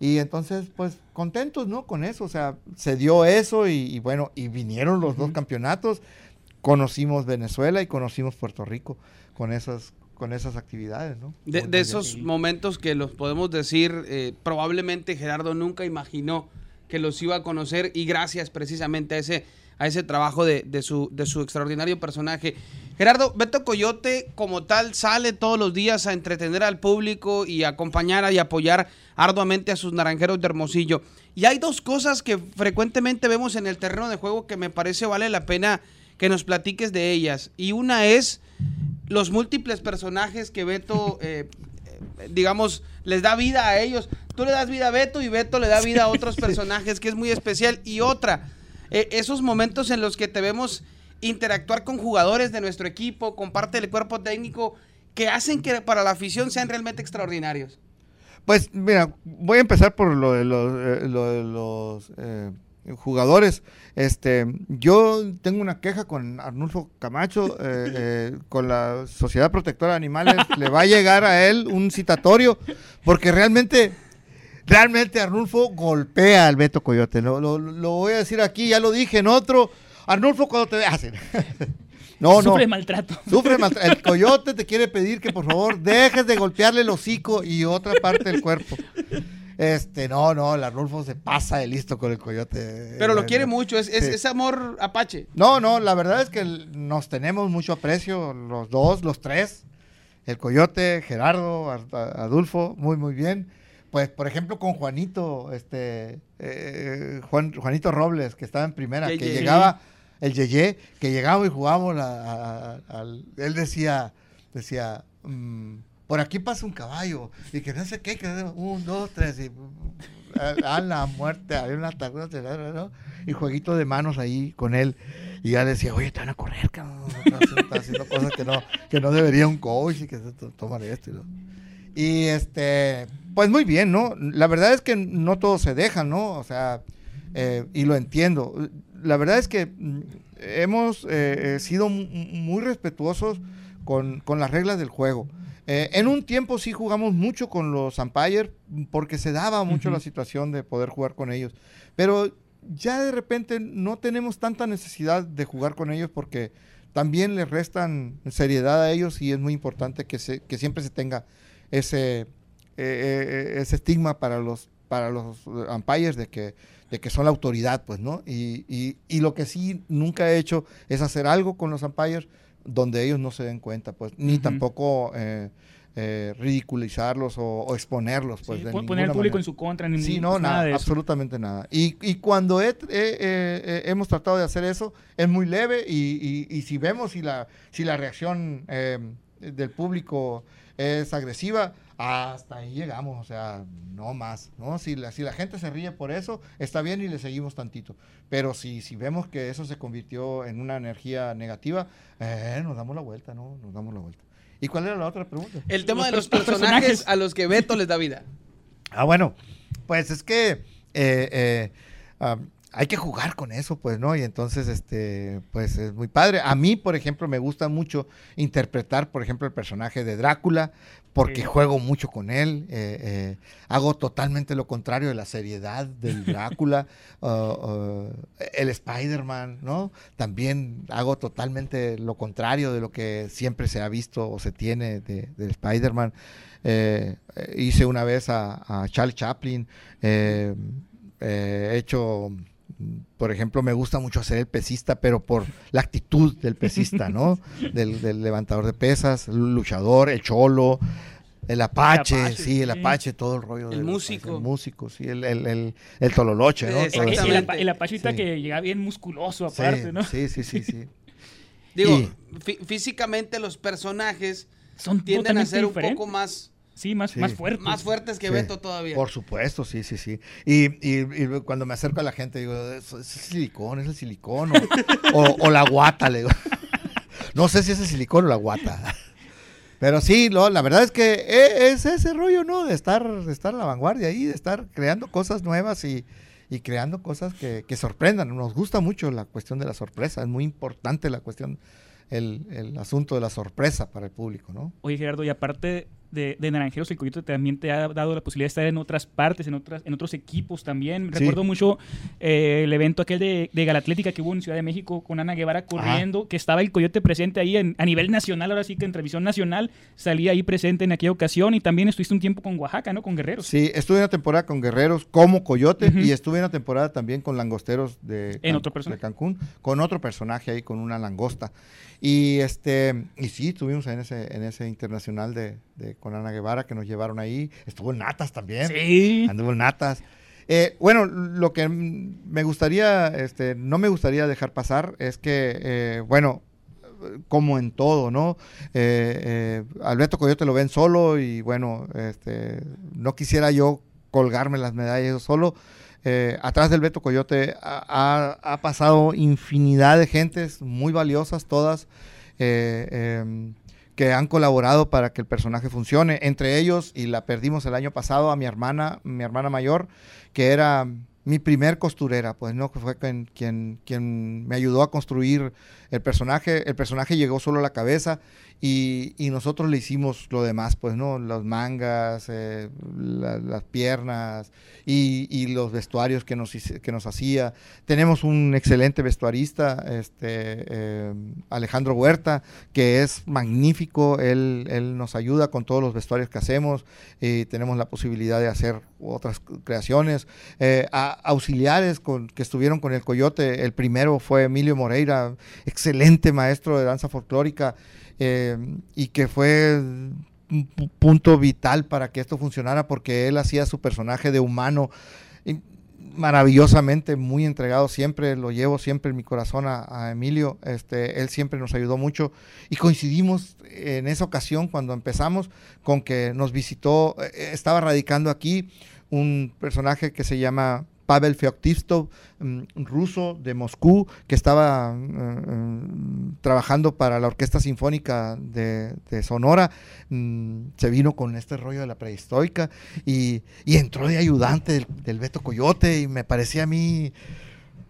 Speaker 4: Y entonces, pues, contentos, ¿no? Con eso, o sea, se dio eso y, y bueno, y vinieron los dos campeonatos, conocimos Venezuela y conocimos Puerto Rico con esas, con esas actividades, ¿no?
Speaker 1: De, esos momentos que los podemos decir, eh, probablemente Gerardo nunca imaginó que los iba a conocer y gracias precisamente a ese, a ese trabajo de, de su, de su extraordinario personaje. Gerardo, Beto Coyote como tal sale todos los días a entretener al público y acompañar y apoyar arduamente a sus naranjeros de Hermosillo. Y hay dos cosas que frecuentemente vemos en el terreno de juego que me parece vale la pena que nos platiques de ellas. Y una es los múltiples personajes que Beto, eh, eh, digamos, les da vida a ellos. Tú le das vida a Beto y Beto le da vida a otros personajes, que es muy especial. Y otra, eh, esos momentos en los que te vemos interactuar con jugadores de nuestro equipo, con parte del cuerpo técnico, que hacen que para la afición sean realmente extraordinarios.
Speaker 4: Pues mira, voy a empezar por lo de los, eh, lo de los, jugadores. Este, yo tengo una queja con Arnulfo Camacho, eh, eh, con la Sociedad Protectora de Animales. le va a llegar a él un citatorio, porque realmente, realmente Arnulfo golpea al Beto Coyote. Lo, lo- lo voy a decir aquí, ya lo dije en otro. Arnulfo, cuando te veas. No, no.
Speaker 2: Sufre maltrato.
Speaker 4: Sufre maltrato. El coyote te quiere pedir que por favor dejes de golpearle el hocico y otra parte del cuerpo. Este, no, no, el Arnulfo se pasa de listo con el coyote.
Speaker 1: Pero lo
Speaker 4: Eh,
Speaker 1: quiere mucho, es, es,
Speaker 4: Sí.
Speaker 1: es amor apache.
Speaker 4: No, no, la verdad es que nos tenemos mucho aprecio, los dos, los tres. El coyote, Gerardo, Adulfo, muy, muy bien. Pues, por ejemplo, con Juanito, este, eh, Juan, Juanito Robles, que estaba en primera, que llegaba, el Yeye, que llegábamos y jugábamos, a- a- a- al- él decía, decía, mm, por aquí pasa un caballo, y que no sé qué, que un, dos, tres, y a, la muerte, había una tarde, ¿no? y jueguito de manos ahí con él. Y ya decía, oye, te van a correr, cabrón. Estás haciendo, cosas que no, que no debería un coach y que se to- toman esto. Y, lo- y, este, pues muy bien, ¿no? La verdad es que no todos se dejan, ¿no? O sea, eh, y lo entiendo. La verdad es que mm, hemos eh, eh, sido mu- muy respetuosos con las reglas del juego. Eh, en un tiempo sí jugamos mucho con los umpires porque se daba mucho la situación de poder jugar con ellos. Pero ya de repente no tenemos tanta necesidad de jugar con ellos porque también les restan seriedad a ellos y es muy importante que, se, que siempre se tenga ese, eh, eh, ese estigma para los, para los umpires de que, de que son la autoridad, pues, ¿no? Y, y, y lo que sí nunca he hecho es hacer algo con los umpires donde ellos no se den cuenta, pues, ni tampoco eh, eh, ridiculizarlos o, o exponerlos, pues,
Speaker 2: Sí,
Speaker 4: de
Speaker 2: pon- poner al público
Speaker 4: manera.
Speaker 2: en su contra, ni
Speaker 4: Sí, no, nada,
Speaker 2: de eso.
Speaker 4: absolutamente nada. Y, y cuando he- eh, eh, hemos tratado de hacer eso, es muy leve y, y- y si vemos si la, si la reacción eh, del público es agresiva, hasta ahí llegamos, o sea, no más, ¿no? Si la, si la gente se ríe por eso, está bien y le seguimos tantito. Pero si, si vemos que eso se convirtió en una energía negativa, eh, nos damos la vuelta, ¿no? Nos damos la vuelta. ¿Y cuál era la otra pregunta?
Speaker 1: El tema
Speaker 2: Los
Speaker 1: de los
Speaker 2: per- los
Speaker 1: personajes,
Speaker 2: personajes.
Speaker 1: a los que Beto les da vida.
Speaker 4: Ah, bueno, pues es que eh, eh, hay que jugar con eso, pues, ¿no? Y entonces, este, pues es muy padre. A mí, por ejemplo, me gusta mucho interpretar, por ejemplo, el personaje de Drácula, porque juego mucho con él. eh, eh, hago totalmente lo contrario de la seriedad del Drácula. ah, ah, el Spider-Man, ¿no? También hago totalmente lo contrario de lo que siempre se ha visto o se tiene de, del Spider-Man. Eh, hice una vez a, a Charlie Chaplin. he hecho, por ejemplo, me gusta mucho hacer el pesista, pero por la actitud del pesista, ¿no? del, del levantador de pesas, el luchador, el cholo. El apache,
Speaker 2: Apache,
Speaker 4: sí, el
Speaker 2: sí.
Speaker 4: apache, todo el rollo.
Speaker 1: El
Speaker 4: del-
Speaker 1: músico.
Speaker 4: El músico, sí, el, el, el, el tololoche, ¿no?
Speaker 2: El, el,
Speaker 1: Exactamente.
Speaker 2: el apachita
Speaker 4: Sí.
Speaker 2: que llega bien musculoso
Speaker 4: Sí,
Speaker 2: aparte, ¿no?
Speaker 4: Sí, sí, sí, sí.
Speaker 1: Digo,
Speaker 4: Y-
Speaker 1: fí- físicamente los personajes
Speaker 2: Son
Speaker 1: tienden a ser un
Speaker 2: diferentes.
Speaker 1: poco más,
Speaker 2: Sí, más,
Speaker 4: Sí.
Speaker 2: más fuertes.
Speaker 1: más fuertes que
Speaker 4: Sí.
Speaker 1: Beto todavía.
Speaker 4: Por supuesto, sí, sí, sí. Y, y- y cuando me acerco a la gente, digo, es, es silicón, es el silicón. O, o- o la guata, le digo. No sé si es el silicón o la guata. Pero sí, lo- la verdad es que e- es ese rollo, ¿no? De estar, de estar a la vanguardia ahí, de estar creando cosas nuevas y, y creando cosas que, que sorprendan. Nos gusta mucho la cuestión de la sorpresa, es muy importante la cuestión, el, el asunto de la sorpresa para el público, ¿no?
Speaker 2: Oye, Gerardo, y aparte de, de Naranjeros, el Coyote también te ha dado la posibilidad de estar en otras partes, en otras en otros equipos también.
Speaker 4: Sí.
Speaker 2: Recuerdo mucho eh, el evento aquel de, de Galatlética que hubo en Ciudad de México con Ana Guevara corriendo, que estaba el Coyote presente ahí en- a nivel nacional, ahora sí que en televisión nacional, salía ahí presente en aquella ocasión y también estuviste un tiempo con Oaxaca, ¿no? Con Guerreros.
Speaker 4: Sí, estuve una temporada con Guerreros como Coyote y estuve una temporada también con Langosteros de,
Speaker 2: En otro
Speaker 4: de Cancún, con otro personaje ahí, con una langosta. Y este y sí, estuvimos en ese, en ese internacional de, de- con Ana Guevara que nos llevaron ahí. Estuvo en Natas también.
Speaker 2: Sí.
Speaker 4: Anduvo en Natas. Eh, bueno, lo que me gustaría, este, no me gustaría dejar pasar es que, eh, bueno, como en todo, ¿no? Eh, eh, Alberto Coyote lo ven solo y bueno, este, no quisiera yo colgarme las medallas yo solo. Eh, atrás del Beto Coyote ha, pasado infinidad de gentes muy valiosas, todas, eh, em, que han colaborado para que el personaje funcione. Entre ellos, y la perdimos el año pasado, a mi hermana, mi hermana mayor, que era mi primer costurera, pues no, fue quien, quien, quien me ayudó a construir el personaje. El personaje llegó solo a la cabeza y, y nosotros le hicimos lo demás, pues no, las mangas, eh, la- las piernas y, y los vestuarios que nos, que nos hacía. Tenemos un excelente vestuarista, este eh, Alejandro Huerta, que es magnífico. Él, él nos ayuda con todos los vestuarios que hacemos y tenemos la posibilidad de hacer otras creaciones. Eh, a- auxiliares con, que estuvieron con el Coyote, el primero fue Emilio Moreira, excelente maestro de danza folclórica eh, y que fue un pu- punto vital para que esto funcionara porque él hacía su personaje de humano maravillosamente, muy entregado siempre, lo llevo siempre en mi corazón a, a Emilio, este, él siempre nos ayudó mucho y coincidimos en esa ocasión cuando empezamos con que nos visitó, eh, estaba radicando aquí un personaje que se llama Pavel Feoktistov, mm, ruso de Moscú, que estaba mm, mm, trabajando para la Orquesta Sinfónica de, de Sonora. Se vino con este rollo de la prehistórica y, y entró de ayudante del, del Beto Coyote y me parecía a mí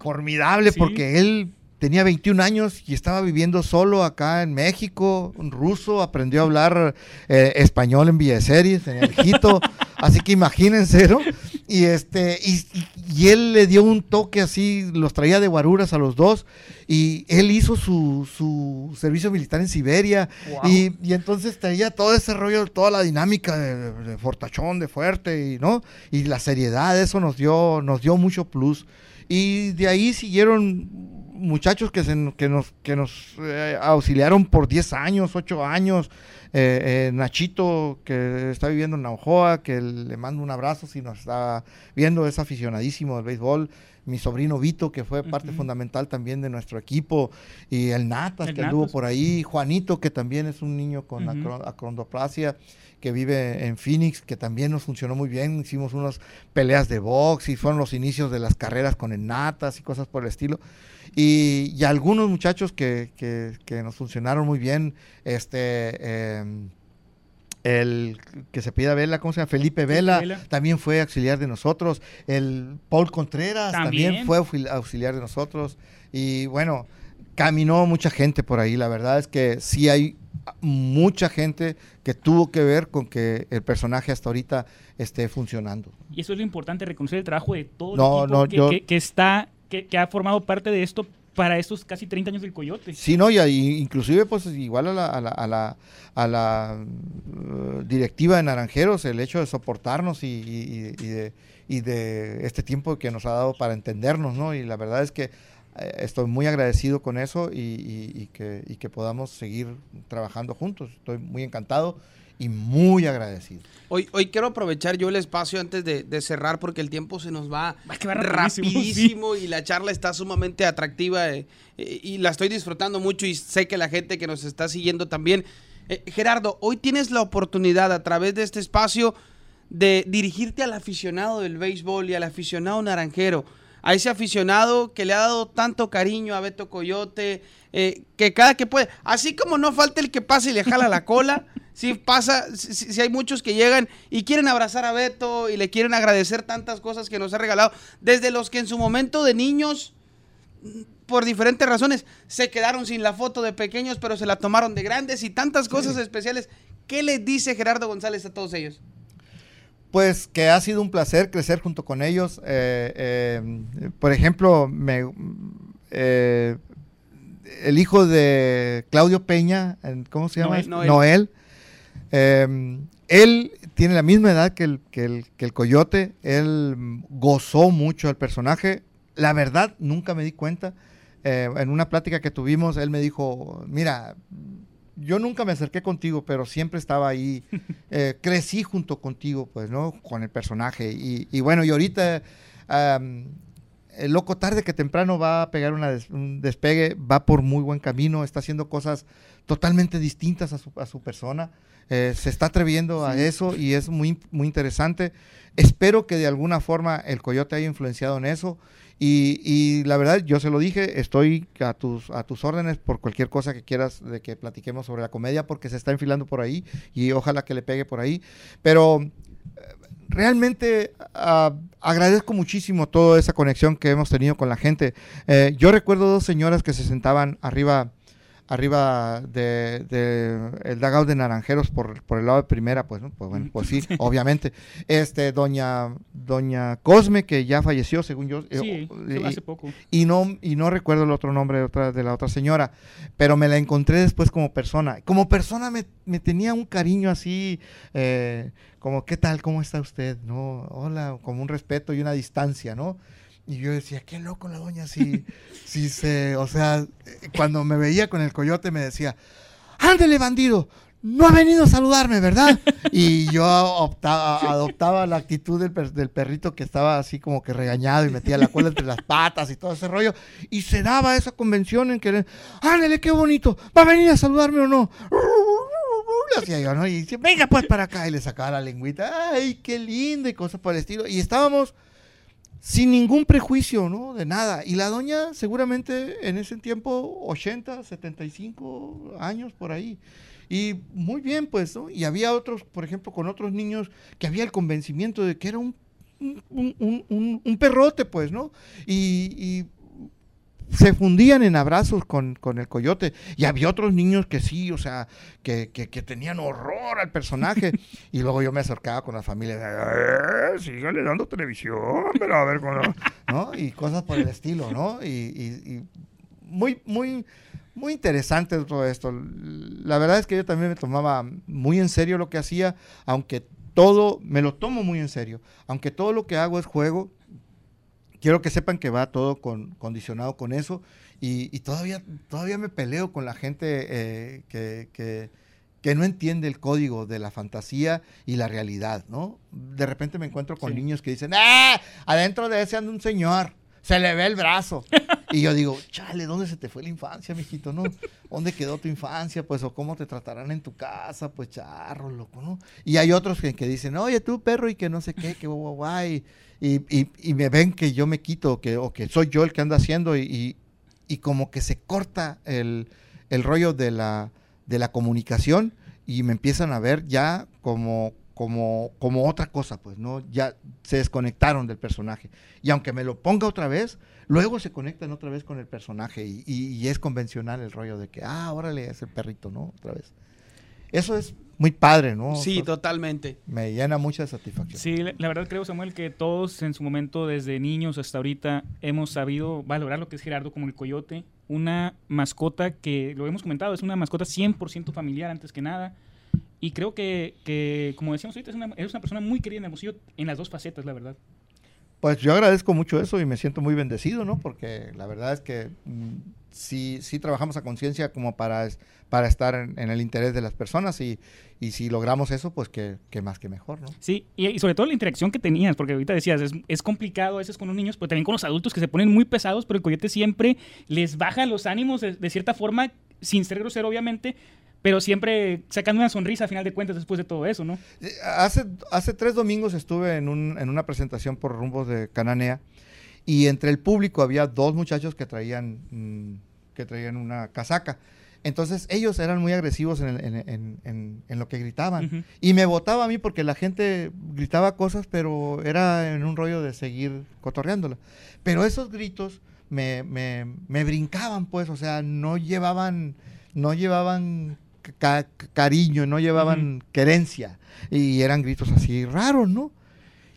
Speaker 4: formidable
Speaker 2: Sí.
Speaker 4: porque él tenía 21 años y estaba viviendo solo acá en México, un ruso, aprendió a hablar eh, español en Villaseries, en el Jito, así que imagínense, ¿no? Y este, y, y- y él le dio un toque así, los traía de guaruras a los dos, y él hizo su, su servicio militar en Siberia, y, y entonces traía todo ese rollo, toda la dinámica de, de fortachón, de fuerte, y no, y la seriedad, eso nos dio, nos dio mucho plus. Y de ahí siguieron muchachos que, se- que nos, que nos eh, auxiliaron por 10 años, 8 años. Eh, eh, Nachito, que está viviendo en Naujoa, que le mando un abrazo si nos está viendo, es aficionadísimo del béisbol. Mi sobrino Vito, que fue parte fundamental también de nuestro equipo. Y el Natas,
Speaker 2: El
Speaker 4: que anduvo
Speaker 2: Natas.
Speaker 4: por ahí. Juanito, que también es un niño con acrondoplasia, que vive en Phoenix, que también nos funcionó muy bien. Hicimos unas peleas de box y fueron los inicios de las carreras con el Natas y cosas por el estilo. Y, y algunos muchachos que, que- que nos funcionaron muy bien, este, em, el que se pida Vela, ¿cómo se llama? Felipe Vela,
Speaker 2: Vela.
Speaker 4: también fue auxiliar de nosotros. El Paul Contreras también,
Speaker 2: También.
Speaker 4: fue auxil- auxiliar de nosotros. Y bueno, caminó mucha gente por ahí. La verdad es que sí hay mucha gente que tuvo que ver con que el personaje hasta ahorita esté funcionando.
Speaker 2: Y eso es lo importante, reconocer el trabajo de todo
Speaker 4: No,
Speaker 2: el equipo
Speaker 4: no,
Speaker 2: que,
Speaker 4: yo-
Speaker 2: que- que está, que, que ha formado parte de esto para estos casi 30 años del Coyote.
Speaker 4: Sí, no, y inclusive pues igual a la, a la, a la, a la, uh, directiva de Naranjeros, el hecho de soportarnos y, y- y de, y de este tiempo que nos ha dado para entendernos, ¿no? Y la verdad es que eh, estoy muy agradecido con eso y, y- y que, y que podamos seguir trabajando juntos. Estoy muy encantado y muy agradecido.
Speaker 1: Hoy, hoy quiero aprovechar yo el espacio antes de, de cerrar porque el tiempo se nos va,
Speaker 2: Va que va rapidísimo,
Speaker 1: rapidísimo y la charla está sumamente atractiva eh, eh, y la estoy disfrutando mucho y sé que la gente que nos está siguiendo también. Eh, Gerardo, hoy tienes la oportunidad a través de este espacio de dirigirte al aficionado del béisbol y al aficionado naranjero, a ese aficionado que le ha dado tanto cariño a Beto Coyote, eh, que cada que puede, así como no falta el que pasa y le jala la cola, si pasa, si, hay muchos que llegan y quieren abrazar a Beto y le quieren agradecer tantas cosas que nos ha regalado, desde los que en su momento de niños por diferentes razones se quedaron sin la foto de pequeños, pero se la tomaron de grandes y tantas cosas especiales. ¿Qué le dice Gerardo González a todos ellos?
Speaker 4: Pues que ha sido un placer crecer junto con ellos. Eh, eh, por ejemplo, me, eh, el hijo de Claudio Peña, ¿cómo se llama?
Speaker 2: Noel,
Speaker 1: Noel.
Speaker 4: Noel. Eh, él tiene la misma edad que el, que el, que el coyote. Él gozó mucho el personaje. La verdad, nunca me di cuenta. Eh, en una plática que tuvimos, él me dijo, mira, yo nunca me acerqué contigo, pero siempre estaba ahí. Eh, crecí junto contigo, pues, ¿no? Con el personaje. Y, y bueno, y ahorita, el loco tarde que temprano va a pegar una des- un despegue, va por muy buen camino, está haciendo cosas totalmente distintas a su, a su persona. Eh, se está atreviendo a eso y es muy, muy interesante. Espero que de alguna forma el coyote haya influenciado en eso. Y, y la verdad, yo se lo dije, estoy a tus, a tus órdenes por cualquier cosa que quieras de que platiquemos sobre la comedia, porque se está enfilando por ahí y ojalá que le pegue por ahí. Pero eh, realmente ah, agradezco muchísimo toda esa conexión que hemos tenido con la gente. Eh, yo recuerdo dos señoras que se sentaban arriba arriba de, de el dugout de Naranjeros por, por el lado de primera, pues, ¿no? Pues bueno, pues sí, obviamente. Este, doña, doña Cosme, que ya falleció, según yo. eh,
Speaker 2: Sí,
Speaker 4: y-
Speaker 2: hace poco.
Speaker 4: y no, y no recuerdo el otro nombre de, otra, de la otra señora, pero me la encontré después como persona. Como persona me, me tenía un cariño así, eh, como, ¿qué tal? ¿Cómo está usted? ¿No? Hola, como un respeto y una distancia, ¿no? Y yo decía, qué loco la doña, si, si se, o sea, cuando me veía con el coyote me decía, ándele bandido, no ha venido a saludarme, ¿verdad? Y yo optaba- adoptaba la actitud del, per- del perrito que estaba así como que regañado y metía la cola entre las patas y todo ese rollo. Y se daba esa convención en que, ándele, qué bonito, ¿va a venir a saludarme o no? Hacía yo, ¿no? Y decía, venga pues para acá. Y le sacaba la lengüita, ay, qué lindo y cosas por el estilo. Y estábamos sin ningún prejuicio, ¿no? De nada. Y la doña seguramente en ese tiempo 80, 75 años por ahí. Y muy bien, pues, ¿no? Y había otros, por ejemplo, con otros niños que había el convencimiento de que era un, un, un- un- perrote, pues, ¿no? Y, y se fundían en abrazos con, con el coyote. Y había otros niños que sí, o sea, que, que- que tenían horror al personaje. y luego yo me acercaba con la familia, "Eh, sígale dando televisión, pero a ver cómo no", ¿no? Y cosas por el estilo, ¿no? Y, y- y muy, muy, muy interesante todo esto. La verdad es que yo también me tomaba muy en serio lo que hacía, aunque todo, me lo tomo muy en serio, aunque todo lo que hago es juego, quiero que sepan que va todo con, condicionado con eso y, y todavía, todavía me peleo con la gente eh, que, que- que no entiende el código de la fantasía y la realidad, ¿no? De repente me encuentro con
Speaker 2: Sí.
Speaker 4: niños que dicen, ¡ah! Adentro de ese anda un señor, se le ve el brazo. Y yo digo, chale, ¿dónde se te fue la infancia, mijito, no? ¿Dónde quedó tu infancia, pues, o cómo te tratarán en tu casa, pues, charro, loco, ¿no? Y hay otros que, que dicen, oye, tú, perro, y que no sé qué, que guau, y, y, y- me ven que yo me quito, que, o que soy yo el que anda haciendo, y- y como que se corta el, el rollo de la, de la comunicación, y me empiezan a ver ya como, como, como otra cosa, pues, ¿no? Ya se desconectaron del personaje. Y aunque me lo ponga otra vez, luego se conectan otra vez con el personaje y, y- y es convencional el rollo de que, ah, órale, es el perrito, ¿no? Otra vez. Eso es muy padre, ¿no?
Speaker 1: Sí,
Speaker 4: Eso
Speaker 1: totalmente.
Speaker 4: me llena mucha satisfacción.
Speaker 2: Sí, la la verdad creo, Samuel, que todos en su momento, desde niños hasta ahorita, hemos sabido valorar lo que es Gerardo como el coyote. Una mascota que, lo hemos comentado, es una mascota 100% familiar antes que nada. Y creo que, que, como decíamos ahorita, es una, es una persona muy querida en Hermosillo en las dos facetas, la verdad.
Speaker 4: Pues yo agradezco mucho eso y me siento muy bendecido, ¿no? Porque la verdad es que mm, sí, sí trabajamos a conciencia como para, para estar en, en el interés de las personas y, y si logramos eso, pues que, que más que mejor, ¿no?
Speaker 2: Sí, y, y sobre todo la interacción que tenías, porque ahorita decías, es, es complicado a veces con los niños, pero también con los adultos que se ponen muy pesados, pero el coyote siempre les baja los ánimos de, de cierta forma, sin ser grosero obviamente, pero siempre sacando una sonrisa a final de cuentas después de todo eso, ¿no?
Speaker 4: Eh, Hace, hace tres domingos estuve en, un- en una presentación por rumbos de Cananea y entre el público había dos muchachos que traían, mm, que traían una casaca. Entonces ellos eran muy agresivos en, el- en- en- lo que gritaban. Y me votaba a mí porque la gente gritaba cosas, pero era en un rollo de seguir cotorreándola. Pero esos gritos me, me- me brincaban, pues, o sea, no llevaban, no llevaban ca- ca- cariño, no llevaban querencia. Y eran gritos así raros, ¿no?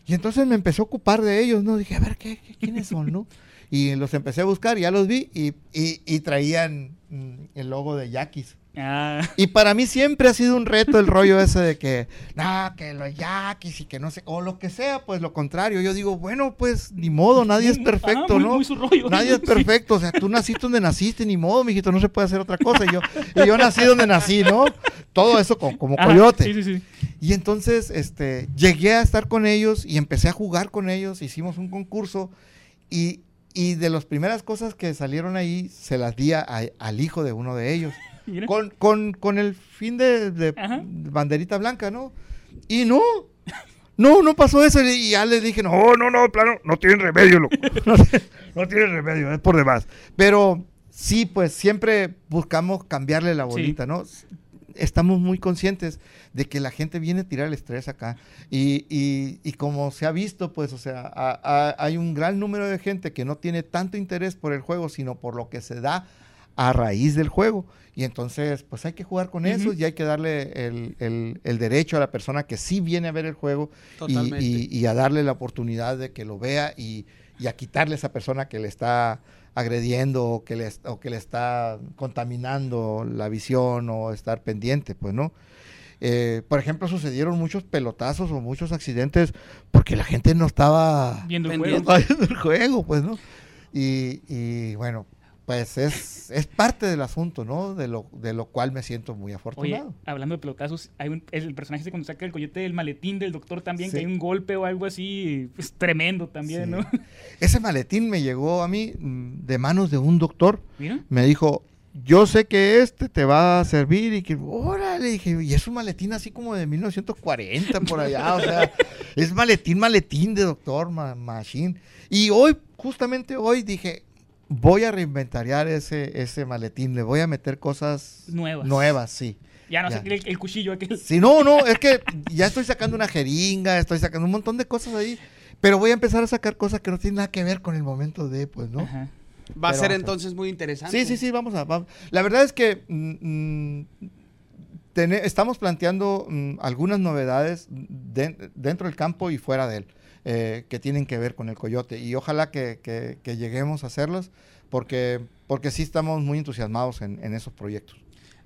Speaker 4: Y entonces me empezó a ocupar de ellos, ¿no? Dije, a ver, ¿qué, qué- quiénes son, no? Y los empecé a buscar, ya los vi, y, y- y traían mm, el logo de Yaquis.
Speaker 2: Ah,
Speaker 4: Y para mí siempre ha sido un reto el rollo ese de que, no, que los yaquis y que no sé, o lo que sea, pues lo contrario. Yo digo, bueno, pues ni modo, nadie es
Speaker 2: Ajá,
Speaker 4: perfecto,
Speaker 2: muy-
Speaker 4: ¿no?
Speaker 2: muy su rollo.
Speaker 4: Nadie es
Speaker 2: Sí.
Speaker 4: perfecto, o sea, tú naciste donde naciste, ni modo, mijito, no se puede hacer otra cosa. Y yo, y yo nací donde nací, ¿no? Todo eso co- como
Speaker 2: Ajá,
Speaker 4: coyote.
Speaker 2: Sí, sí, sí.
Speaker 4: Y entonces, este, llegué a estar con ellos y empecé a jugar con ellos, hicimos un concurso y, y de las primeras cosas que salieron ahí, se las di a- al hijo de uno de ellos. con, con, con el fin de, de banderita blanca, ¿no? Y no, no, no pasó eso. Y ya les dije, no, no, no, plano, no tienen remedio, loco. No, no tienen remedio, es por demás. Pero sí, pues siempre buscamos cambiarle la bolita, ¿no? estamos muy conscientes de que la gente viene a tirar el estrés acá. Y, y- y como se ha visto, pues, o sea, a- a- hay un gran número de gente que no tiene tanto interés por el juego, sino por lo que se da a raíz del juego. Y entonces, pues hay que jugar con eso y hay que darle el, el- el derecho a la persona que sí viene a ver el juego y, y- y a darle la oportunidad de que lo vea y, y a quitarle a esa persona que le está agrediendo o que le, o que le está contaminando la visión o estar pendiente, pues, ¿no? Eh, por ejemplo, sucedieron muchos pelotazos o muchos accidentes porque la gente no estaba
Speaker 2: Viendo el juego.
Speaker 4: estaba viendo el juego, pues, ¿no? Y, y, bueno, pues es, es parte del asunto, ¿no? De lo, de lo cual me siento muy
Speaker 2: Oye,
Speaker 4: afortunado.
Speaker 2: hablando de pelotazos, hay un, el personaje ese cuando saca el coyote del maletín del doctor también,
Speaker 4: Sí.
Speaker 2: que hay un golpe o algo así, pues tremendo también,
Speaker 4: Sí.
Speaker 2: ¿no?
Speaker 4: Ese maletín me llegó a mí mm, de manos de un doctor.
Speaker 2: Mira.
Speaker 4: Me dijo, yo sé que este te va a servir y que, órale, dije, y es un maletín así como de 1940 por allá, o sea, es maletín, maletín de doctor ma- Machine. Y hoy, justamente hoy dije, voy a reinventariar ese, ese maletín, le voy a meter cosas
Speaker 2: Nuevas.
Speaker 4: nuevas, sí.
Speaker 2: Ya no
Speaker 4: Ya.
Speaker 2: sé, el, el cuchillo aquel.
Speaker 4: Sí, no, no, es que ya estoy sacando una jeringa, estoy sacando un montón de cosas ahí, pero voy a empezar a sacar cosas que no tienen nada que ver con el momento de, pues, ¿no?
Speaker 2: Ajá.
Speaker 1: Va a
Speaker 4: Pero
Speaker 1: ser
Speaker 4: a-
Speaker 1: entonces muy interesante.
Speaker 4: Sí, sí, sí, vamos a. vamos. La verdad es que mm, mm, estamos planteando mm, algunas novedades de- dentro del campo y fuera de él, eh, que tienen que ver con el coyote. Y ojalá que, que- que lleguemos a hacerlas, porque, porque sí estamos muy entusiasmados en, en esos proyectos.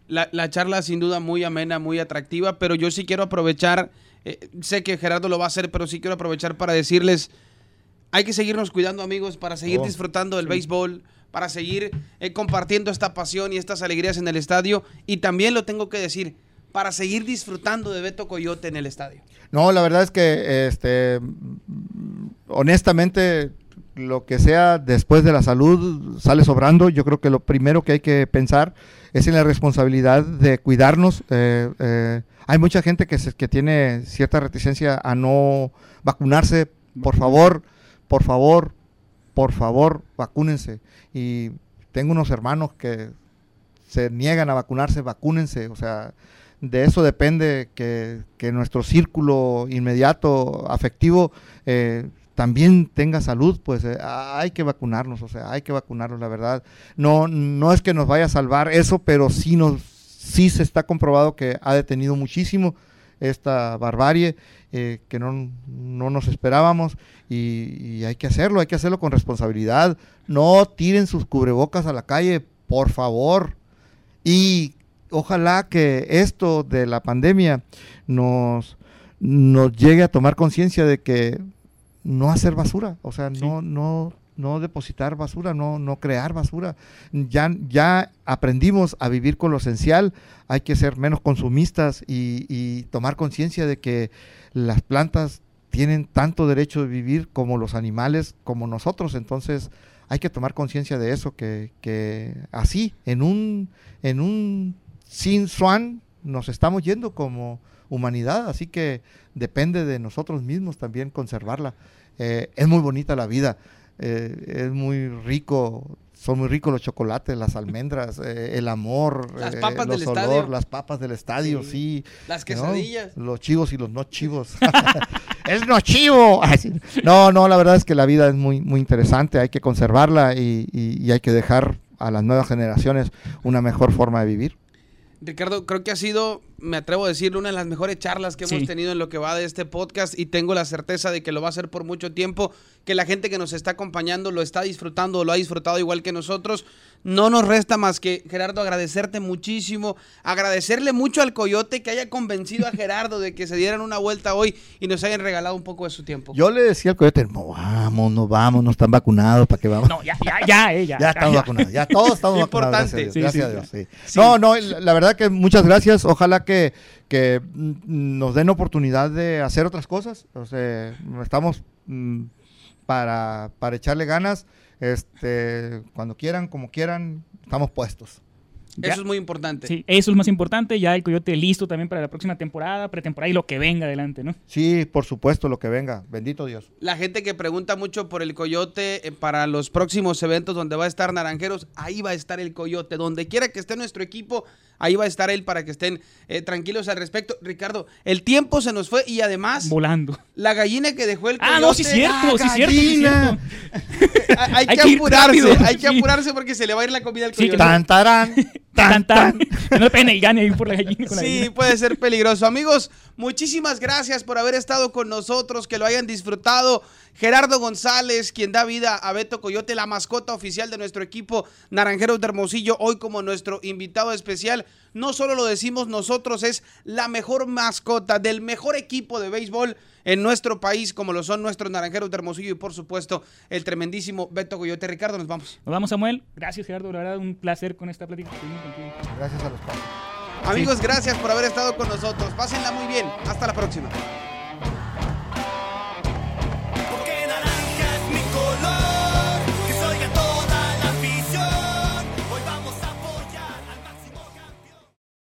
Speaker 1: La, la charla sin duda muy amena, muy atractiva, pero yo sí quiero aprovechar, eh, sé que Gerardo lo va a hacer, pero sí quiero aprovechar para decirles, hay que seguirnos cuidando amigos para seguir
Speaker 4: Oh,
Speaker 1: disfrutando del béisbol, para seguir eh, compartiendo esta pasión y estas alegrías en el estadio y también lo tengo que decir, para seguir disfrutando de Beto Coyote en el estadio.
Speaker 4: No, la verdad es que, este, honestamente, lo que sea después de la salud sale sobrando. Yo creo que lo primero que hay que pensar es en la responsabilidad de cuidarnos. Eh, eh, hay mucha gente que, se- que tiene cierta reticencia a no vacunarse. Por favor, por favor, por favor, vacúnense. Y tengo unos hermanos que se niegan a vacunarse, vacúnense. O sea, de eso depende que, que nuestro círculo inmediato afectivo eh, también tenga salud, pues eh, hay que vacunarnos, o sea, hay que vacunarnos, la verdad. No, no es que nos vaya a salvar eso, pero sí nos, sí se está comprobado que ha detenido muchísimo esta barbarie eh, que no, no nos esperábamos y, y hay que hacerlo, hay que hacerlo con responsabilidad. No tiren sus cubrebocas a la calle, por favor. Y ojalá que esto de la pandemia nos, nos llegue a tomar conciencia de que no hacer basura, o sea,
Speaker 2: Sí.
Speaker 4: no, no, no depositar basura, no, no crear basura. Ya, ya aprendimos a vivir con lo esencial, hay que ser menos consumistas y, y tomar conciencia de que las plantas tienen tanto derecho de vivir como los animales, como nosotros. Entonces hay que tomar conciencia de eso, que, que así, en un, en un sin swan, nos estamos yendo como humanidad. Así que depende de nosotros mismos también conservarla. Eh, es muy bonita la vida, eh, es muy rico. Son muy ricos los chocolates, las almendras, eh, el amor,
Speaker 1: Las papas
Speaker 4: los
Speaker 1: del
Speaker 4: olor,
Speaker 1: estadio.
Speaker 4: las papas del estadio,
Speaker 1: Sí.
Speaker 4: sí.
Speaker 1: Las
Speaker 4: ¿no?
Speaker 1: quesadillas.
Speaker 4: Los chivos y los no chivos. es no chivo. No, no, la verdad es que la vida es muy, muy interesante. Hay que conservarla y, y- y hay que dejar a las nuevas generaciones una mejor forma de vivir.
Speaker 1: Ricardo, creo que ha sido, me atrevo a decirlo, una de las mejores charlas que
Speaker 2: Sí.
Speaker 1: hemos tenido en lo que va de este podcast y tengo la certeza de que lo va a hacer por mucho tiempo, que la gente que nos está acompañando lo está disfrutando, lo ha disfrutado igual que nosotros. No nos resta más que, Gerardo, agradecerte muchísimo, agradecerle mucho al Coyote que haya convencido a Gerardo de que se dieran una vuelta hoy y nos hayan regalado un poco de su tiempo.
Speaker 4: Yo le decía al coyote, no vamos, no vamos, no están vacunados, ¿para qué vamos?
Speaker 2: No, ya, ya, ya, eh, ya.
Speaker 4: Ya estamos vacunados, ya todos estamos vacunados.
Speaker 1: Importante.
Speaker 4: Gracias a Dios.
Speaker 2: Sí,
Speaker 4: gracias
Speaker 2: sí.
Speaker 4: a Dios, sí.
Speaker 1: Sí.
Speaker 4: No, no, la la verdad que muchas gracias. Ojalá que, que mm, nos den oportunidad de hacer otras cosas. O sea, estamos mm, para, para echarle ganas. Este, cuando quieran, como quieran, estamos puestos.
Speaker 2: Ya.
Speaker 1: Eso es muy importante.
Speaker 2: Sí, eso es más importante. Ya el Coyote listo también para la próxima temporada, pretemporada y lo que venga adelante, ¿no?
Speaker 4: Sí, por supuesto, lo que venga. Bendito Dios.
Speaker 1: La gente que pregunta mucho por el coyote eh, para los próximos eventos donde va a estar Naranjeros, ahí va a estar el coyote. Donde quiera que esté nuestro equipo, Ahí va a estar él para que estén eh, tranquilos al respecto. Ricardo, el tiempo se nos fue y además
Speaker 2: Volando.
Speaker 1: la gallina que dejó el
Speaker 2: Ah, no, sí es
Speaker 1: coyote,
Speaker 2: cierto, sí es cierto, sí cierto.
Speaker 1: Hay, hay
Speaker 2: Hay
Speaker 1: que apurarse,
Speaker 2: rápido.
Speaker 1: hay que
Speaker 2: Sí.
Speaker 1: apurarse porque se le va a ir la comida al
Speaker 2: Sí,
Speaker 1: coyote.
Speaker 4: Tan, tarán,
Speaker 2: Tan,
Speaker 4: tan,
Speaker 2: tan.
Speaker 4: tan.
Speaker 2: Que no le peguen el gane ahí por la gallina con la
Speaker 1: Sí,
Speaker 2: gallina.
Speaker 1: puede ser peligroso. Amigos, muchísimas gracias por haber estado con nosotros, que lo hayan disfrutado. Gerardo González, quien da vida a Beto Coyote, la mascota oficial de nuestro equipo Naranjeros de Hermosillo, hoy como nuestro invitado especial. No solo lo decimos nosotros, es la mejor mascota del mejor equipo de béisbol en nuestro país, como lo son nuestros Naranjeros de Hermosillo y por supuesto el tremendísimo Beto Coyote. Ricardo, nos vamos.
Speaker 2: Nos vamos, Samuel. Gracias, Gerardo. La verdad, un placer con esta plática.
Speaker 4: Gracias a los padres.
Speaker 1: Amigos, gracias por haber estado con nosotros. Pásenla muy bien. Hasta la próxima.